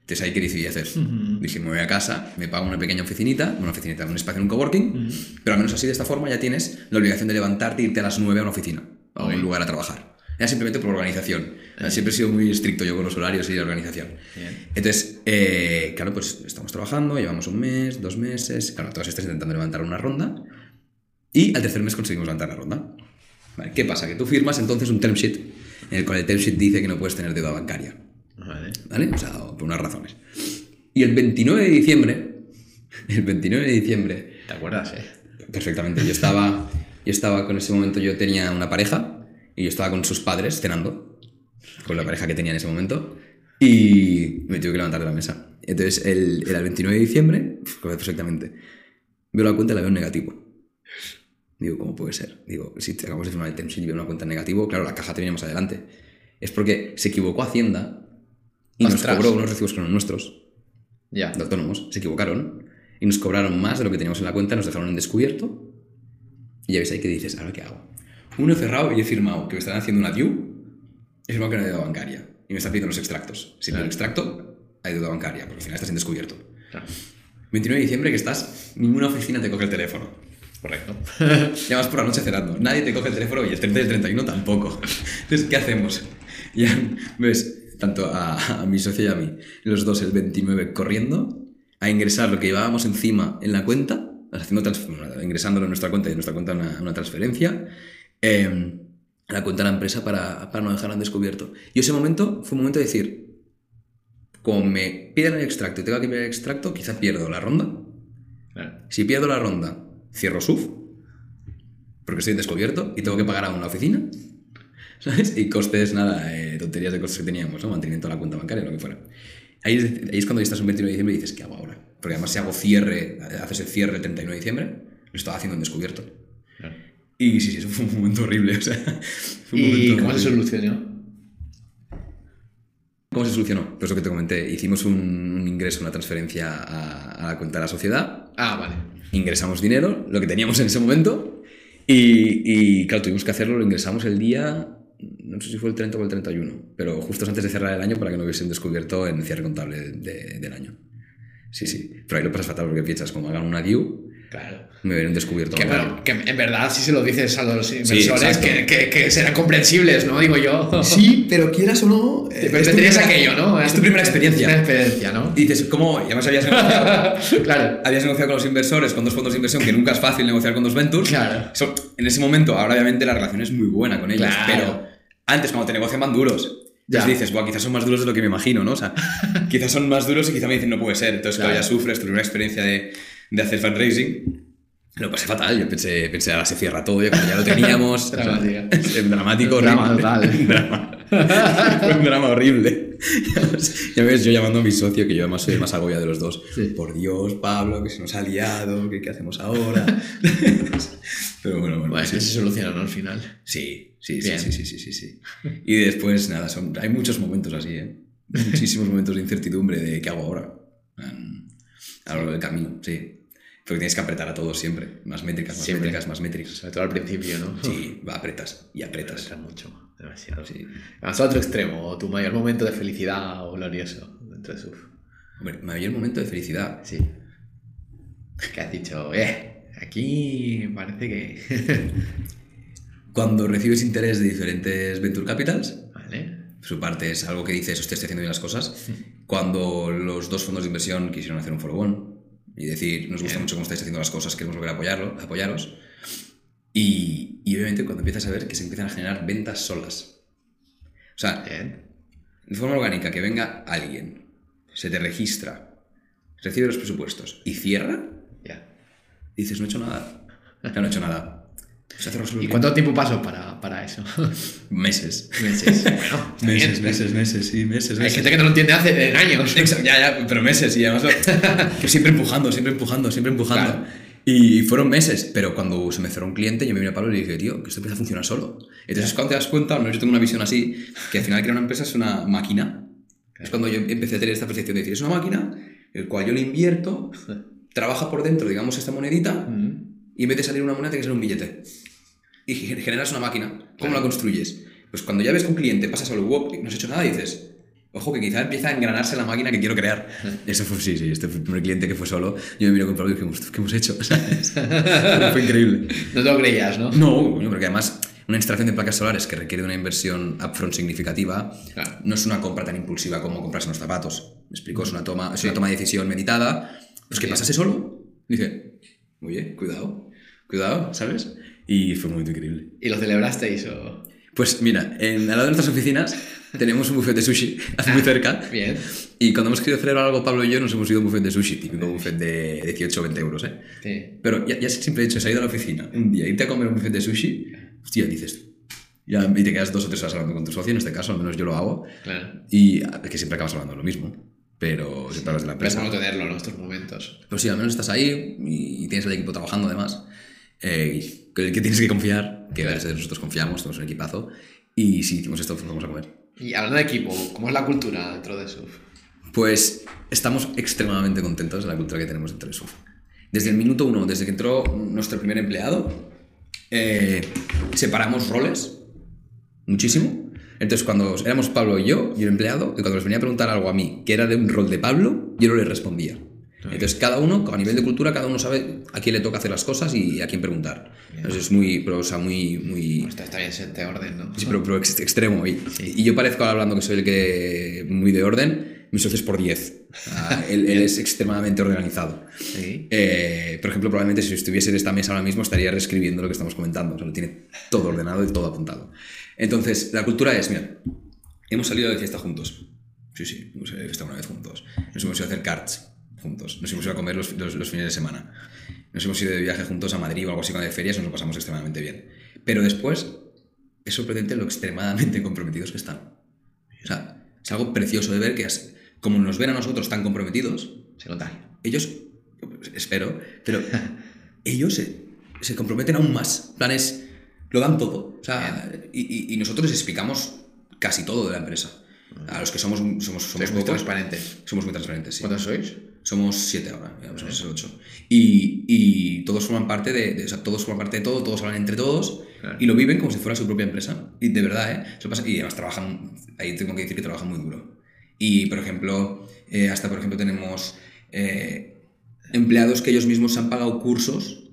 Entonces ahí que decidí hacer. Dije, me voy a casa, me pago una pequeña oficinita, una oficinita, un espacio en un coworking, pero al menos así de esta forma ya tienes la obligación de levantarte e irte a las 9 a una oficina, a un lugar a trabajar. Era simplemente por organización. Siempre he sido muy estricto yo con los horarios y la organización. Bien. Entonces, eh, claro, pues estamos trabajando, llevamos un mes, dos meses, claro, todas estas intentando levantar una ronda, y al tercer mes conseguimos levantar la ronda. Vale, ¿Qué pasa? Que tú firmas entonces un term sheet en el cual el term sheet dice que no puedes tener deuda bancaria, Vale. ¿vale? O sea, por unas razones. Y el 29 de diciembre, el 29 de diciembre, ¿Te acuerdas, eh? perfectamente, yo estaba, yo estaba con ese momento, yo tenía una pareja y yo estaba con sus padres cenando, con la pareja que tenía en ese momento, y me tuve que levantar de la mesa. Entonces, el, era el 29 de diciembre, perfectamente, veo la cuenta y la veo en negativo. Digo, ¿cómo puede ser? Digo, si te acabamos de firmar el term sheet y veo una cuenta en negativo, claro, la caja tenía más adelante. Es porque se equivocó Hacienda y nos cobró unos recibos que eran nuestros Ya. de autónomos, se equivocaron y nos cobraron más de lo que teníamos en la cuenta, nos dejaron en descubierto. Y ya ves ahí que dices, ¿ahora qué hago? Uno he cerrado y he firmado que me están haciendo una due, he firmado que no hay deuda bancaria y me están pidiendo los extractos. Si no hay el extracto, hay deuda bancaria, porque al final estás en descubierto. Claro. 29 de diciembre que estás, ninguna oficina te coge el teléfono. Correcto. Llamas por la noche cenando, nadie te coge el teléfono y el 30 y el 31 tampoco. Entonces, ¿qué hacemos? Ya ves, tanto a, a mi socio y a mí, los dos el 29 corriendo a ingresar lo que llevábamos encima en la cuenta, haciendo ingresándolo en nuestra cuenta y en nuestra cuenta una, una transferencia, eh, la cuenta de la empresa para, para no dejarla en descubierto. Y ese momento fue un momento de decir, como me piden el extracto y tengo que enviar el extracto, quizá pierdo la ronda. Claro. Si pierdo la ronda, cierro SUF, porque estoy en descubierto y tengo que pagar a una oficina, ¿sabes? Y costes, nada, eh, tonterías de costes que teníamos, ¿no? Mantenimiento de la cuenta bancaria, lo que fuera. Ahí es, ahí es cuando ya estás un 29 de diciembre y dices, ¿qué hago ahora? Porque además si hago cierre, haces el cierre el 39 de diciembre, lo estaba haciendo en descubierto. Claro. Y sí, sí, eso fue un momento horrible, o sea, fue un ¿Y momento cómo se solucionó? ¿Cómo se solucionó? Pues lo que te comenté, hicimos un, un ingreso, una transferencia a, a la cuenta de la sociedad, Ah, vale. ingresamos dinero, lo que teníamos en ese momento, y, y, claro, tuvimos que hacerlo, lo ingresamos el día, no sé si fue el 30 o el 31, pero justo antes de cerrar el año para que no hubiesen descubierto en el cierre contable de- del año. Sí, sí. Pero ahí lo pasas fatal porque piensas, como hagan una due, Claro. me verán descubierto. Que, bueno, que en verdad si se lo dices a los inversores exacto. que, que- que serán comprensibles, ¿no? Digo yo. Sí, pero quieras o no... eh, Pero tu tendrías primera- aquello, ¿no? Es tu primera experiencia. Una experiencia, ¿no? Y dices, ¿cómo? Y además habías negociado, claro. habías negociado con los inversores, con dos fondos de inversión, que nunca es fácil negociar con dos ventures. Claro. Eso, en ese momento, ahora obviamente la relación es muy buena con ellos, Claro. pero antes cuando te negocian van duros. Ya. Entonces dices, Buah, quizás son más duros de lo que me imagino, ¿no? O sea, quizás son más duros y quizás me dicen, no puede ser. Entonces, claro, Claro. ya sufres, tuve una experiencia de, de hacer fundraising. Lo pasé fatal, yo pensé, pensé, ahora se cierra todo, ya, ya lo teníamos. Es dramático, Drama total. Drama. Fue un drama horrible. ya ves, yo llamando a mi socio, que yo además soy el más agobiado de los dos. Sí. Por Dios, Pablo, que se nos ha liado, que qué hacemos ahora. Pero bueno, bueno. Bueno, sí. que se soluciona, ¿no? Al final. Sí, sí, sí, sí, sí, sí, sí. Y después, nada, son, hay muchos momentos así, ¿eh? Muchísimos momentos de incertidumbre de qué hago ahora. A lo largo del camino, sí. Porque tienes que apretar a todos siempre. Más métricas, más Siempre. métricas, más métricas. Sobre todo al principio, ¿no? Sí, va, apretas y apretas. Mucho. Demasiado. Sí. Vamos a otro extremo, tu mayor momento de felicidad o glorioso dentro de SUF. Hombre, mayor momento de felicidad. Sí. Que has dicho, eh, aquí parece que. Cuando recibes interés de diferentes venture capitals, vale. su parte es algo que dices, hostia, estoy haciendo bien las cosas. Cuando los dos fondos de inversión quisieron hacer un follow-on y decir, nos gusta Bien. mucho cómo estáis haciendo las cosas, queremos volver a apoyarlo, apoyaros. Y, y obviamente cuando empiezas a ver que se empiezan a generar ventas solas. O sea, Bien. de forma orgánica, que venga alguien, se te registra, recibe los presupuestos y cierra, Ya. dices, no he hecho nada. No he hecho nada. Se ha cerrado solo ¿Y el cuánto tiempo pasó para, para eso? Meses. Meses. Bueno, Meses, bien. meses, meses, sí, meses, Hay meses. gente que no lo entiende hace años. Exacto, ya, ya, pero meses y además que siempre empujando, siempre empujando, siempre empujando. Claro. Y fueron meses, pero cuando se me cerró un cliente, yo me vine a Pablo y le dije, tío, que esto empieza a funcionar solo. Entonces, cuando te das cuenta, al menos yo tengo una visión así, que al final crear una empresa es una máquina. Es cuando yo empecé a tener esta percepción de decir, es una máquina, el cual yo le invierto, trabaja por dentro, digamos, esta monedita, Mm. y en vez de salir una moneda, tiene que salir un billete. Y ge- generas una máquina. ¿Cómo Claro. la construyes? Pues cuando ya ves que un cliente pasa solo, wow, no has hecho nad dices, ojo, que quizá empieza a engranarse la máquina que quiero crear. Eso fue, sí, sí, este fue el primer cliente que fue solo. Yo me miro con Pablo y dije, "Uf, ¿qué hemos hecho? Fue increíble. No te lo creías, ¿no? No, coño, porque además una instalación de placas solares que requiere de una inversión upfront significativa Claro. no es una compra tan impulsiva como comprarse unos zapatos. Me explico, es una toma, es una toma de decisión meditada. Pues que pasase solo. Dice, oye, cuidado, cuidado, ¿sabes? Y fue un momento increíble. ¿Y lo celebrasteis o...? Pues mira, en, al lado de nuestras oficinas tenemos un buffet de sushi, hace muy cerca. Bien. Y cuando hemos querido celebrar algo, Pablo y yo nos hemos ido a un buffet de sushi, típico buffet de 18 o 20 euros, ¿eh? Sí. Pero ya, ya simple hecho de salir de la oficina un día, irte a comer un buffet de sushi, hostia, dices, ya, y te quedas dos o tres horas hablando con tu socio, en este caso, al menos yo lo hago, Claro. y ah, es que siempre acabas hablando lo mismo, pero siempre hablas de la Pero es empresa. bueno tenerlo, ¿no? Estos momentos. Pues sí, al menos estás ahí y, y tienes el equipo trabajando además, eh, y el que tienes que confiar, que a veces nosotros confiamos, tenemos un equipazo, y si hicimos esto, pues vamos a comer. Y hablando de equipo, ¿cómo es la cultura dentro de SUF? Pues estamos extremadamente contentos de la cultura que tenemos dentro de SUF. Desde el minuto uno, desde que entró nuestro primer empleado, eh, separamos roles muchísimo. Entonces, cuando éramos Pablo y yo y el empleado, y cuando les venía a preguntar algo a mí que era de un rol de Pablo, yo no le respondía. Entonces, cada uno, a nivel de cultura, cada uno sabe a quién le toca hacer las cosas y a quién preguntar. Entonces, es muy, pero, o sea, muy, muy, Está, está bien ser de orden, ¿no? Sí, pero, pero ex- extremo. Y, y yo parezco ahora hablando que soy el que muy de orden, mi socio es por 10. Ah, él, él es extremadamente organizado. Sí. Eh, por ejemplo, probablemente si estuviese en esta mesa ahora mismo estaría reescribiendo lo que estamos comentando. O sea, lo tiene todo ordenado y todo apuntado. Entonces, la cultura es, mira, hemos salido de fiesta juntos. Sí, sí, hemos salido de fiesta una vez juntos. Nos hemos ido a hacer carts juntos. Nos hemos ido a comer los, los- los fines de semana. Nos hemos ido de viaje juntos a Madrid o algo así con de ferias nos lo pasamos extremadamente bien. Pero después es sorprendente lo extremadamente comprometidos que están. O sea, es algo precioso de ver que as- como nos ven a nosotros tan comprometidos, Se contagia. ellos, espero, pero ellos se, se comprometen aún más. Planes, lo dan todo. O sea, y, y- nosotros les explicamos casi todo de la empresa. A los que somos, somos, somos, muy pocos, transparentes. somos muy transparentes. sí. ¿Cuántos sois? Somos siete ahora, vamos a ser ocho. Y, y todos forman parte de, de- o sea, todos forman parte de todo, todos hablan entre todos Claro. y lo viven como si fuera su propia empresa. Y de verdad, ¿eh? Eso pasa- y además trabajan, ahí tengo que decir que trabajan muy duro. Y, por ejemplo, eh, hasta, por ejemplo, tenemos eh, empleados que ellos mismos se han pagado cursos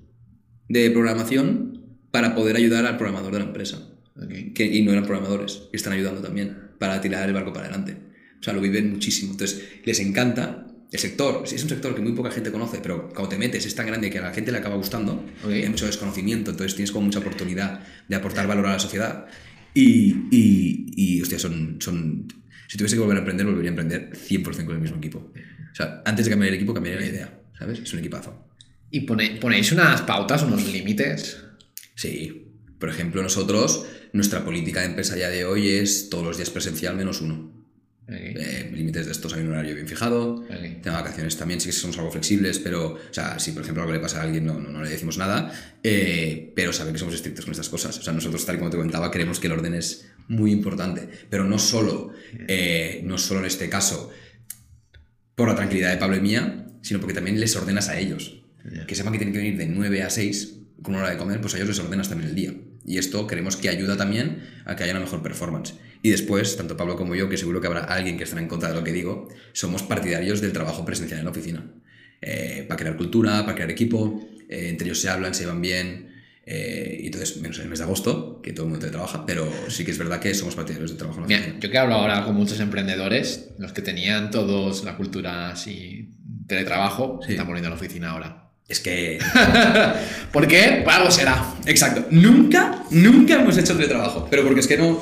de programación para poder ayudar al programador de la empresa. Ok. Que, y no eran programadores, y están ayudando también para tirar el barco para adelante. O sea, lo viven muchísimo. Entonces, les encanta el sector. Es un sector que muy poca gente conoce, pero cuando te metes es tan grande que a la gente le acaba gustando. Hay mucho desconocimiento, entonces tienes como mucha oportunidad de aportar valor a la sociedad. Y, y, y hostia, son, son... Si tuviese que volver a emprender, volvería a emprender 100% con el mismo equipo. O sea, antes de cambiar el equipo, cambiaría la idea. ¿Sabes? Es un equipazo. ¿Y pone- ponéis unas pautas, unos límites? Sí. Por ejemplo, nosotros, nuestra política de empresa ya de hoy es todos los días presencial menos uno. Ok. Eh, límites de estos hay un horario bien fijado. Ok. Tema vacaciones también, sí que somos algo flexibles, pero, o sea, si por ejemplo algo le pasa a alguien, no, no, no le decimos nada, eh, pero saben que somos estrictos con estas cosas. O sea, nosotros, tal y como te comentaba, creemos que el orden es muy importante, pero no solo, eh, no solo en este caso por la tranquilidad de Pablo y mía, sino porque también les ordenas a ellos. Ya. Que sepan que tienen que venir de 9 a 6 con una hora de comer, pues a ellos les ordenas también el día. Y esto creemos que ayuda también a que haya una mejor performance. Y después, tanto Pablo como yo, que seguro que habrá alguien que estará en contra de lo que digo, somos partidarios del trabajo presencial en la oficina. Eh, para crear cultura, para crear equipo, eh, entre ellos se hablan, se van bien. eh, y entonces, menos en el mes de agosto, que todo el mundo trabaja, pero sí que es verdad que somos partidarios del trabajo en la Mira, oficina. yo que he hablado ahora con muchos emprendedores, los que tenían todos la cultura así, teletrabajo, se están volviendo a la oficina ahora. Es que ¿Por qué? Algo será. Exacto. Nunca, nunca hemos hecho teletrabajo. Pero porque es que no.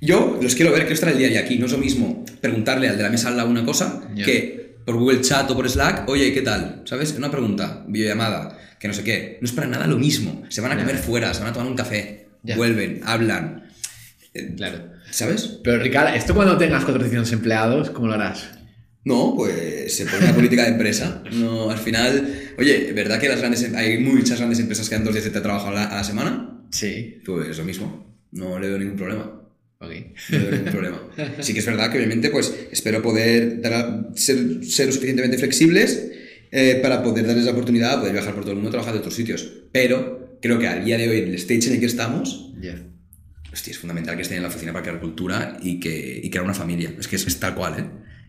Yo los quiero ver, quiero estar el día a día aquí. No es lo mismo preguntarle al de la mesa al lado una cosa que por Google Chat o por Slack, oye, ¿qué tal? ¿Sabes? Una pregunta, videollamada, que no sé qué. No es para nada lo mismo. Se van a comer fuera, se van a tomar un café, vuelven, hablan. Eh, Claro. ¿Sabes? Pero Ricardo, esto cuando tengas 400 empleados, ¿cómo lo harás? No, pues se pone una política de empresa. No, al final, oye, ¿verdad que las grandes, em- hay muchas grandes empresas que dan dos días de trabajo a la, a la semana? Sí. Pues lo mismo. No le veo ningún problema. No veo ningún problema. Sí que es verdad que obviamente pues espero poder dar- ser, ser lo suficientemente flexibles eh, para poder darles la oportunidad de poder viajar por todo el mundo trabajar de otros sitios. Pero creo que al día de hoy, en el stage en el que estamos, Ya. hostia, es fundamental que estén en la oficina para crear cultura y, que, y crear una familia. Es que es, es tal cual, ¿eh?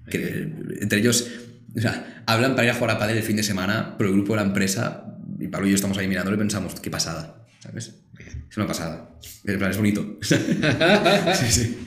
Que, entre ellos, o sea, hablan para ir a jugar a pádel el fin de semana, pero el grupo de la empresa, y Pablo y yo estamos ahí mirándolo y pensamos, qué pasada, ¿sabes? Es una pasada. En plan, es bonito. sí,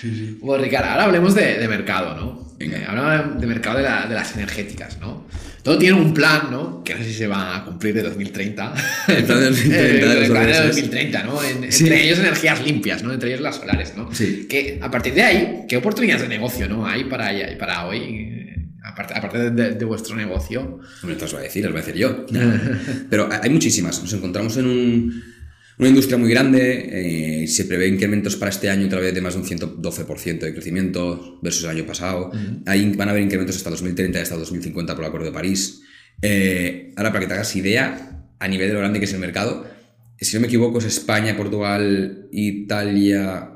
sí. Bueno, Ricardo, ahora hablemos de, de mercado, ¿no? Eh, hablamos de mercado de, la- de las energéticas, ¿no? Todo tiene un plan, ¿no? Que no sé si se va a cumplir de 2030. El plan de 2030 Eh, de los el plan de ODS. 2030, ¿no? En- Sí. Entre ellos energías limpias, ¿no? Entre ellos las solares, ¿no? Sí. Que a partir de ahí, ¿qué oportunidades de negocio, ¿no? Hay para, para hoy, eh, aparte, aparte de, vuestro negocio. Hombre, te os voy a decir, os voy a decir yo. Pero hay muchísimas. Nos encontramos en un- una industria muy grande. eh, se prevé incrementos para este año otra vez de más de un 112% de crecimiento versus el año pasado. Ahí van a haber incrementos hasta 2030 y hasta 2050 por el Acuerdo de París. Eh, ahora, para que te hagas idea, a nivel de lo grande que es el mercado, si no me equivoco, es España, Portugal, Italia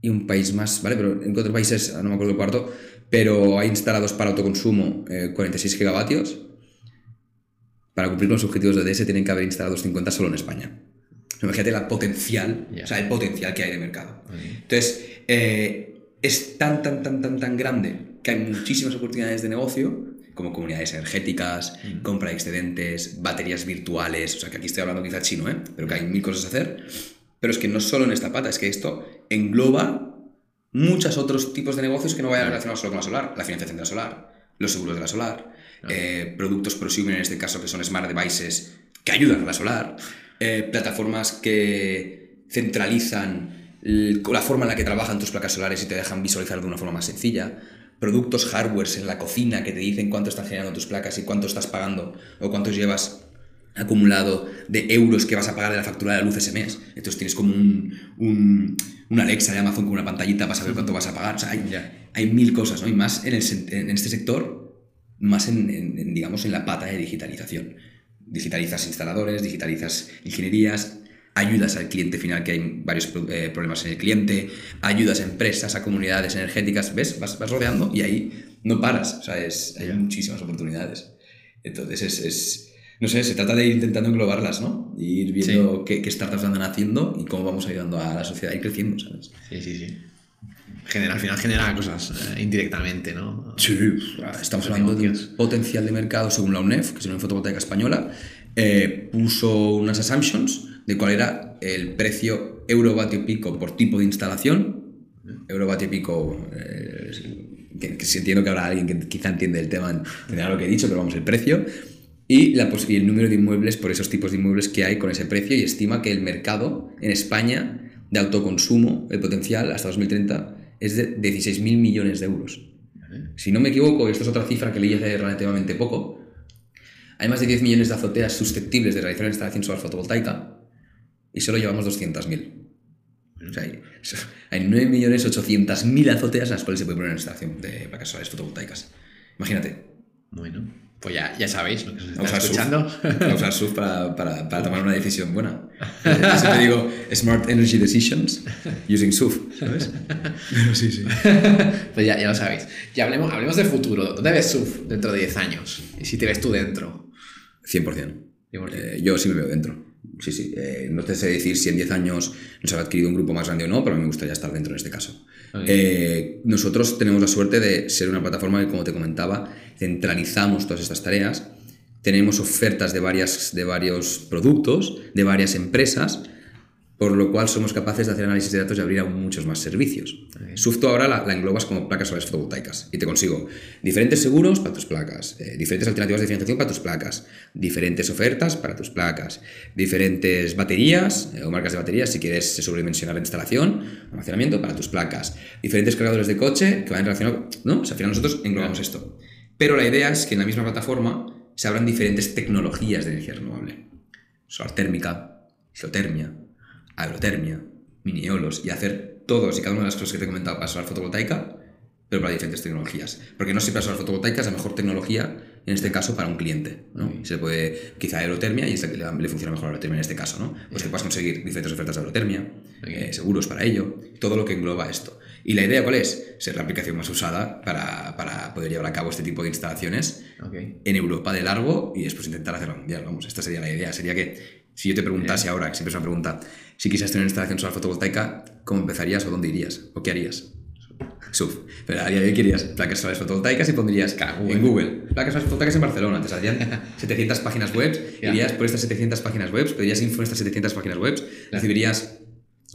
y un país más, ¿vale? Pero en cuatro países, no me acuerdo el cuarto, pero hay instalados para autoconsumo eh, 46 gigavatios. Para cumplir con los objetivos de DS tienen que haber instalados 50 solo en España. Imagínate la potencial, Ya. o sea, el potencial que hay de mercado. Entonces, eh, es tan, tan, tan, tan, tan grande que hay muchísimas oportunidades de negocio, como comunidades energéticas, compra de excedentes, baterías virtuales, o sea, que aquí estoy hablando quizá chino, ¿eh? pero que hay mil cosas a hacer. Pero es que no solo en esta pata, es que esto engloba muchos otros tipos de negocios que no vayan relacionados solo con la solar. La financiación de la solar, los seguros de la solar, eh, productos prosumer en este caso que son smart devices que ayudan a la solar, eh, plataformas que centralizan la forma en la que trabajan tus placas solares y te dejan visualizar de una forma más sencilla. Productos hardwares en la cocina que te dicen cuánto están generando tus placas y cuánto estás pagando o cuántos llevas acumulado de euros que vas a pagar de la factura de la luz ese mes. Entonces tienes como un, un, un Alexa de Amazon con una pantallita para saber cuánto vas a pagar. O sea, hay, hay mil cosas, ¿no? Y más en, el sen- en este sector, más en, en- en, digamos, en la pata de digitalización. Digitalizas instaladores, digitalizas ingenierías, ayudas al cliente final, que hay varios eh, problemas en el cliente, ayudas a empresas, a comunidades energéticas, ¿ves? Vas, vas rodeando y ahí no paras. O sea, es, hay muchísimas oportunidades. Entonces, es, es- no sé, se trata de ir intentando englobarlas, ¿no? Y ir viendo qué, qué startups andan haciendo y cómo vamos ayudando a la sociedad a ir creciendo, ¿sabes? Sí, sí, sí. Genera, al final genera cosas eh, indirectamente, ¿no? Sí, estamos hablando de un potencial de mercado según la UNEF, que es una fotovoltaica española, eh, puso unas assumptions de cuál era el precio eurovatio pico por tipo de instalación. Eurovatio pico, eh, que, que entiendo que habrá alguien que quizá entiende el tema, entenderá lo que he dicho, pero vamos, el precio. Y, la y el número de inmuebles por esos tipos de inmuebles que hay con ese precio y estima que el mercado en España de autoconsumo, el potencial hasta 2030, es de 16.000 millones de euros. Si no me equivoco, y esto es otra cifra que leí hace relativamente poco, hay más de 10 millones de azoteas susceptibles de realizar una instalación solar fotovoltaica y solo llevamos 200.000. O sea, hay, hay 9.800.000 azoteas en las cuales se puede poner una instalación de placas solares fotovoltaicas. Imagínate, Bueno, pues ya, ya sabéis lo que os a está usar surf, escuchando. a usar surf para, para- para tomar una decisión buena. Yo siempre digo smart energy decisions using surf, ¿sabes? Pero sí, sí. pues ya, ya lo sabéis. Y hablemos, hablemos de futuro. ¿Dónde ves SUF dentro de 10 años? Y si te ves tú dentro. 100%. Eh, yo sí me veo dentro. Sí, sí. Eh, no te sé decir si en 10 años nos ha adquirido un grupo más grande o no, pero a mí me gustaría estar dentro en este caso. Eh, nosotros tenemos la suerte de ser una plataforma que, como te comentaba, centralizamos todas estas tareas. Tenemos ofertas de, varias, de varios productos, de varias empresas, por lo cual somos capaces de hacer análisis de datos y abrir aún muchos más servicios. Okay. Sufto ahora la, la, englobas como placas solares fotovoltaicas y te consigo diferentes seguros para tus placas, eh, diferentes alternativas de financiación para tus placas, diferentes ofertas para tus placas, diferentes baterías eh, o marcas de baterías si quieres sobredimensionar la instalación, almacenamiento para tus placas, diferentes cargadores de coche que van relacionados, ¿no? O sea, al final nosotros englobamos esto. Pero la idea es que en la misma plataforma se abran diferentes tecnologías de energía renovable. Solar térmica, geotermia, aerotermia, mini eolos y hacer todos y cada una de las cosas que te he comentado para solar fotovoltaica, pero para diferentes tecnologías. Porque no siempre la solar fotovoltaica es la mejor tecnología, en este caso, para un cliente. ¿no? Sí. Se puede, quizá aerotermia, y le, le funciona mejor aerotermia en este caso, ¿no? Pues yeah. que puedas conseguir diferentes ofertas de aerotermia, okay. eh, seguros para ello, todo lo que engloba esto. Y la idea, ¿cuál es? Ser la aplicación más usada para, para poder llevar a cabo este tipo de instalaciones okay. en Europa de largo y después intentar hacerlo mundial. Vamos, esta sería la idea. Sería que si yo te preguntase yeah. ahora, que siempre es una pregunta, si quisieras tener una instalación solar fotovoltaica, ¿cómo empezarías o dónde irías? ¿O qué harías? SUF. Pero a día de hoy querías placas solares fotovoltaicas y pondrías Google. en Google. Placas solares fotovoltaicas en Barcelona. Te saldrían 700 páginas web. Yeah. Irías por estas 700 páginas web, pedirías info en estas 700 páginas web, yeah. recibirías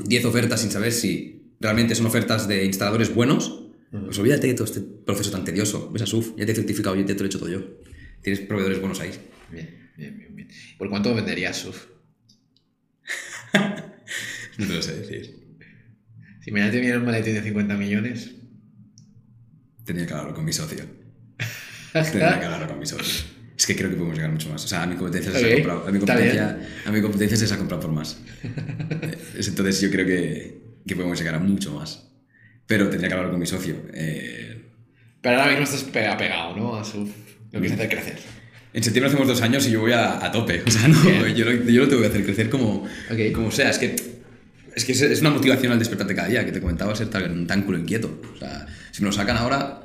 10 ofertas sin saber si realmente son ofertas de instaladores buenos. Uh -huh. Pues olvídate de todo este proceso tan tedioso. Ves a SUF, ya te he certificado, ya te lo he hecho todo yo. Tienes proveedores buenos ahí. Bien, bien, bien. bien. ¿Por cuánto venderías SUF? no te lo sé decir. Si mañana te viene un maletín de 50 millones. Tenía que hablarlo con mi socio. Tenía que hablarlo con mi socio. Es que creo que podemos llegar mucho más. O sea, a mi competencia okay. se ha comprado. A mi competencia, a mi competencia se ha comprado por más. Entonces yo creo que, que, podemos llegar a mucho más. Pero tendría que hablar con mi socio. Eh... Pero ahora mismo estás pegado, ¿no? A su... Lo quieres hacer crecer. En septiembre hacemos dos años y yo voy a, a tope. O sea, no, yo lo, yo lo tengo que hacer crecer como, okay. como sea. Es que, es que es una motivación al despertarte cada día, que te comentaba ser tan, tan culo inquieto. O sea, si me lo sacan ahora,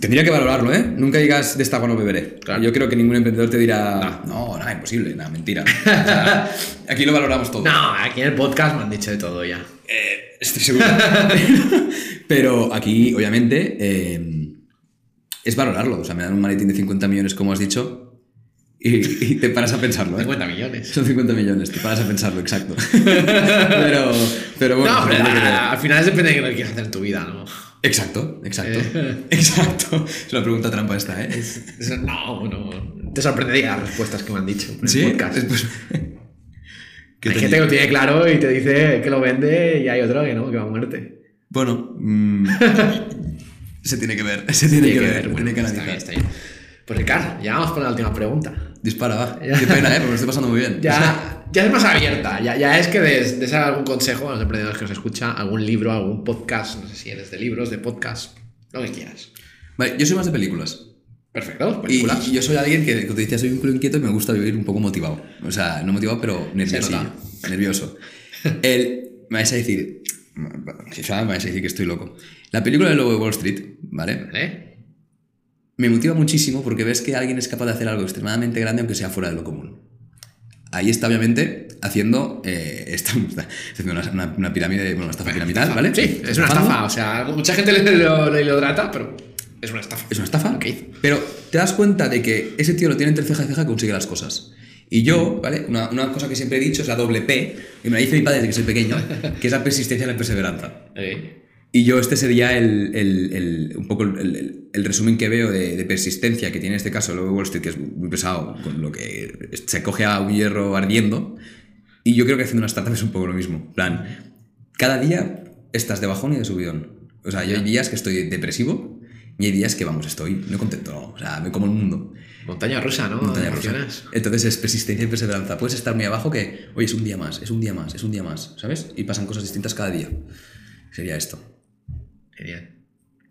tendría que valorarlo, ¿eh? Nunca digas de esta agua no beberé. Claro. Yo creo que ningún emprendedor te dirá, no, no, nada, imposible, nada, mentira. O sea, aquí lo valoramos todo. No, aquí en el podcast me han dicho de todo ya. Eh, estoy seguro. Pero aquí, obviamente, eh, es valorarlo. O sea, me dan un maletín de 50 millones, como has dicho, y, y, te paras a pensarlo. ¿eh? 50 millones. Son 50 millones, te paras a pensarlo, exacto. pero, pero bueno. No, pero a, al final depende de qué quieras hacer en tu vida, ¿no? Exacto, exacto. exacto. Es una pregunta trampa esta, ¿eh? Es, es, no, no. Te sorprendería las respuestas que me han dicho. En sí, el podcast. Pues, hay gente que lo tiene claro y te dice que lo vende y hay otro que no, que va a muerte. Bueno, mmm, se tiene que ver, se tiene, tiene que, que, ver, bueno, tiene que analizar. Está bien, está bien. Pues Ricardo, ya vamos con la última pregunta. Dispara, va. Qué pena, ¿eh? Porque me estoy pasando muy bien. Ya, ya es más abierta. Ya, ya es que des, des algún consejo a los emprendedores que nos escuchan, algún libro, algún podcast, no sé si eres de libros, de podcast, lo que quieras. Vale, yo soy más de películas. Perfecto, películas. Y, y yo soy alguien que, como te decía, soy un culo inquieto y me gusta vivir un poco motivado. O sea, no motivado, pero nervioso. nervioso. El, me vais a decir, quizá me vais a decir que estoy loco. La película de Lobo de Wall Street, ¿vale? ¿Eh? me motiva muchísimo porque ves que alguien es capaz de hacer algo extremadamente grande aunque sea fuera de lo común. Ahí está, obviamente, haciendo, eh, está haciendo una, una, una, pirámide, bueno, una estafa piramidal, ¿vale? Sí, es una estafa. O sea, mucha gente le, lo, lo hidrata, pero es una estafa. Es una estafa. Okay. Pero te das cuenta de que ese tío lo tiene entre ceja y ceja que consigue las cosas. Y yo, ¿vale? Una, una, cosa que siempre he dicho es la doble P, y me la dice mi padre desde que soy pequeño, que es la persistencia y la perseverancia. Okay. Y yo este sería el, el, el un poco el, el, resumen que veo de, de, persistencia que tiene en este caso el Wall Street, que es muy pesado, con lo que se coge a un hierro ardiendo. Y yo creo que haciendo una startup es un poco lo mismo. plan, cada día estás de bajón y de subidón. O sea, yo hay días que estoy depresivo y hay días que, vamos, estoy no contento, no. O sea, me como el mundo. Montaña rusa, ¿no? Montaña rusa. Entonces es persistencia y perseverancia. Puedes estar muy abajo que, oye, es un día más, es un día más, es un día más, ¿sabes? Y pasan cosas distintas cada día. Sería esto. Genial.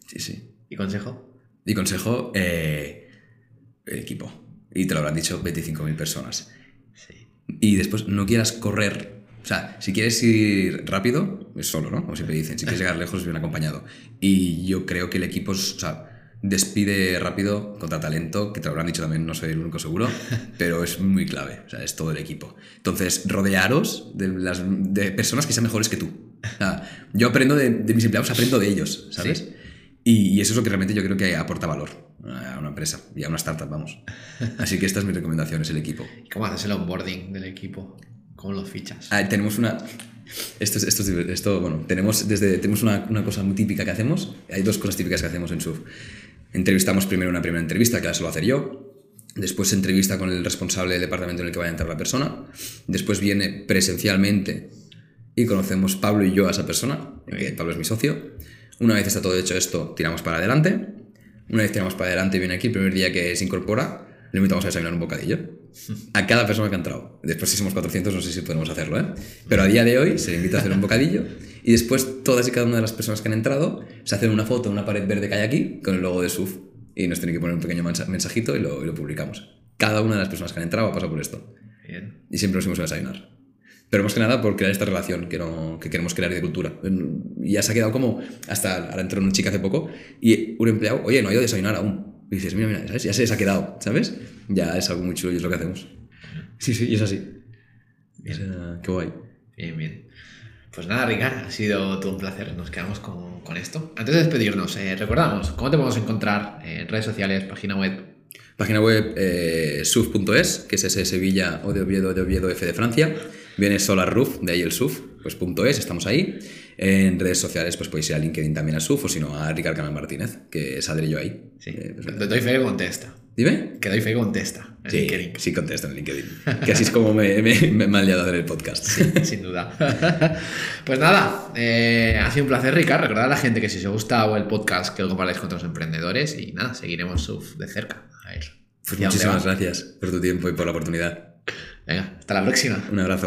Sí, sí. ¿Y consejo? Y consejo, eh, el equipo. Y te lo habrán dicho 25.000 personas. Sí. Y después no quieras correr. O sea, si quieres ir rápido, es solo, ¿no? Como siempre dicen. Si quieres llegar lejos, bien acompañado. Y yo creo que el equipo es, o sea, despide rápido, contra talento, que te lo habrán dicho también, no soy el único seguro, pero es muy clave, o sea, es todo el equipo. Entonces, rodearos de, las, de personas que sean mejores que tú. O sea, yo aprendo de, de mis empleados, aprendo de ellos, ¿sabes? Sí. Y, y eso es lo que realmente yo creo que aporta valor a una empresa y a una startup, vamos. Así que esta es mi recomendación, es el equipo. ¿Y ¿Cómo haces el onboarding del equipo? ¿Cómo lo fichas? Ah, tenemos una. Esto, es- esto, es esto, bueno, tenemos, desde, tenemos una, una cosa muy típica que hacemos. Hay dos cosas típicas que hacemos en SUF. Entrevistamos primero una primera entrevista, que la suelo hacer yo. Después se entrevista con el responsable del departamento en el que vaya a entrar la persona. Después viene presencialmente y conocemos Pablo y yo a esa persona, que Pablo es mi socio. Una vez está todo hecho esto, tiramos para adelante. Una vez tiramos para adelante, viene aquí el primer día que se incorpora, le invitamos a desayunar un bocadillo. A cada persona que ha entrado. Después, si somos 400, no sé si podemos hacerlo, ¿eh? Pero a día de hoy se le invita a hacer un bocadillo y después todas y cada una de las personas que han entrado se hacen una foto en una pared verde que hay aquí con el logo de SUF y nos tienen que poner un pequeño mensa- mensajito y lo, y lo publicamos. Cada una de las personas que han entrado ha pasado por esto Bien. y siempre nos fuimos a desayunar. Pero más que nada por crear esta relación que, no- que queremos crear de cultura. Ya se ha quedado como, hasta ahora entró una chica hace poco y un empleado, oye, no ha ido a desayunar aún. Y dices, mira, mira, ¿sabes? Ya se les ha quedado, ¿sabes? Ya es algo muy chulo y es lo que hacemos. Sí, sí, y es así. Qué guay. Bien, bien. Pues nada, Ricard, ha sido todo un placer. Nos quedamos con, con esto. Antes de despedirnos, eh, recordamos, ¿cómo te podemos encontrar en redes sociales, página web? Página web eh, suf.es, que es ese Sevilla o de Oviedo, de Oviedo F de Francia. Viene Solar Roof, de ahí el suf, pues punto .es, estamos ahí. En redes sociales pues podéis ir a LinkedIn también a suf o si no a Ricard Canal Martínez, que saldré yo ahí. Sí. Eh, pues, Te doy fe que contesta. Dime. Que doy fe que contesta. en Sí, LinkedIn. sí contesto en LinkedIn. Que así es como me, me, me, me han liado hacer el podcast. Sin duda. pues nada, eh, ha sido un placer, Ricard. Recordad a la gente que si os ha gustado el podcast, que lo compartáis con otros emprendedores y nada, seguiremos SUF de cerca. A ver. Pues muchísimas gracias por tu tiempo y por la oportunidad. Venga, hasta la próxima. Un abrazo.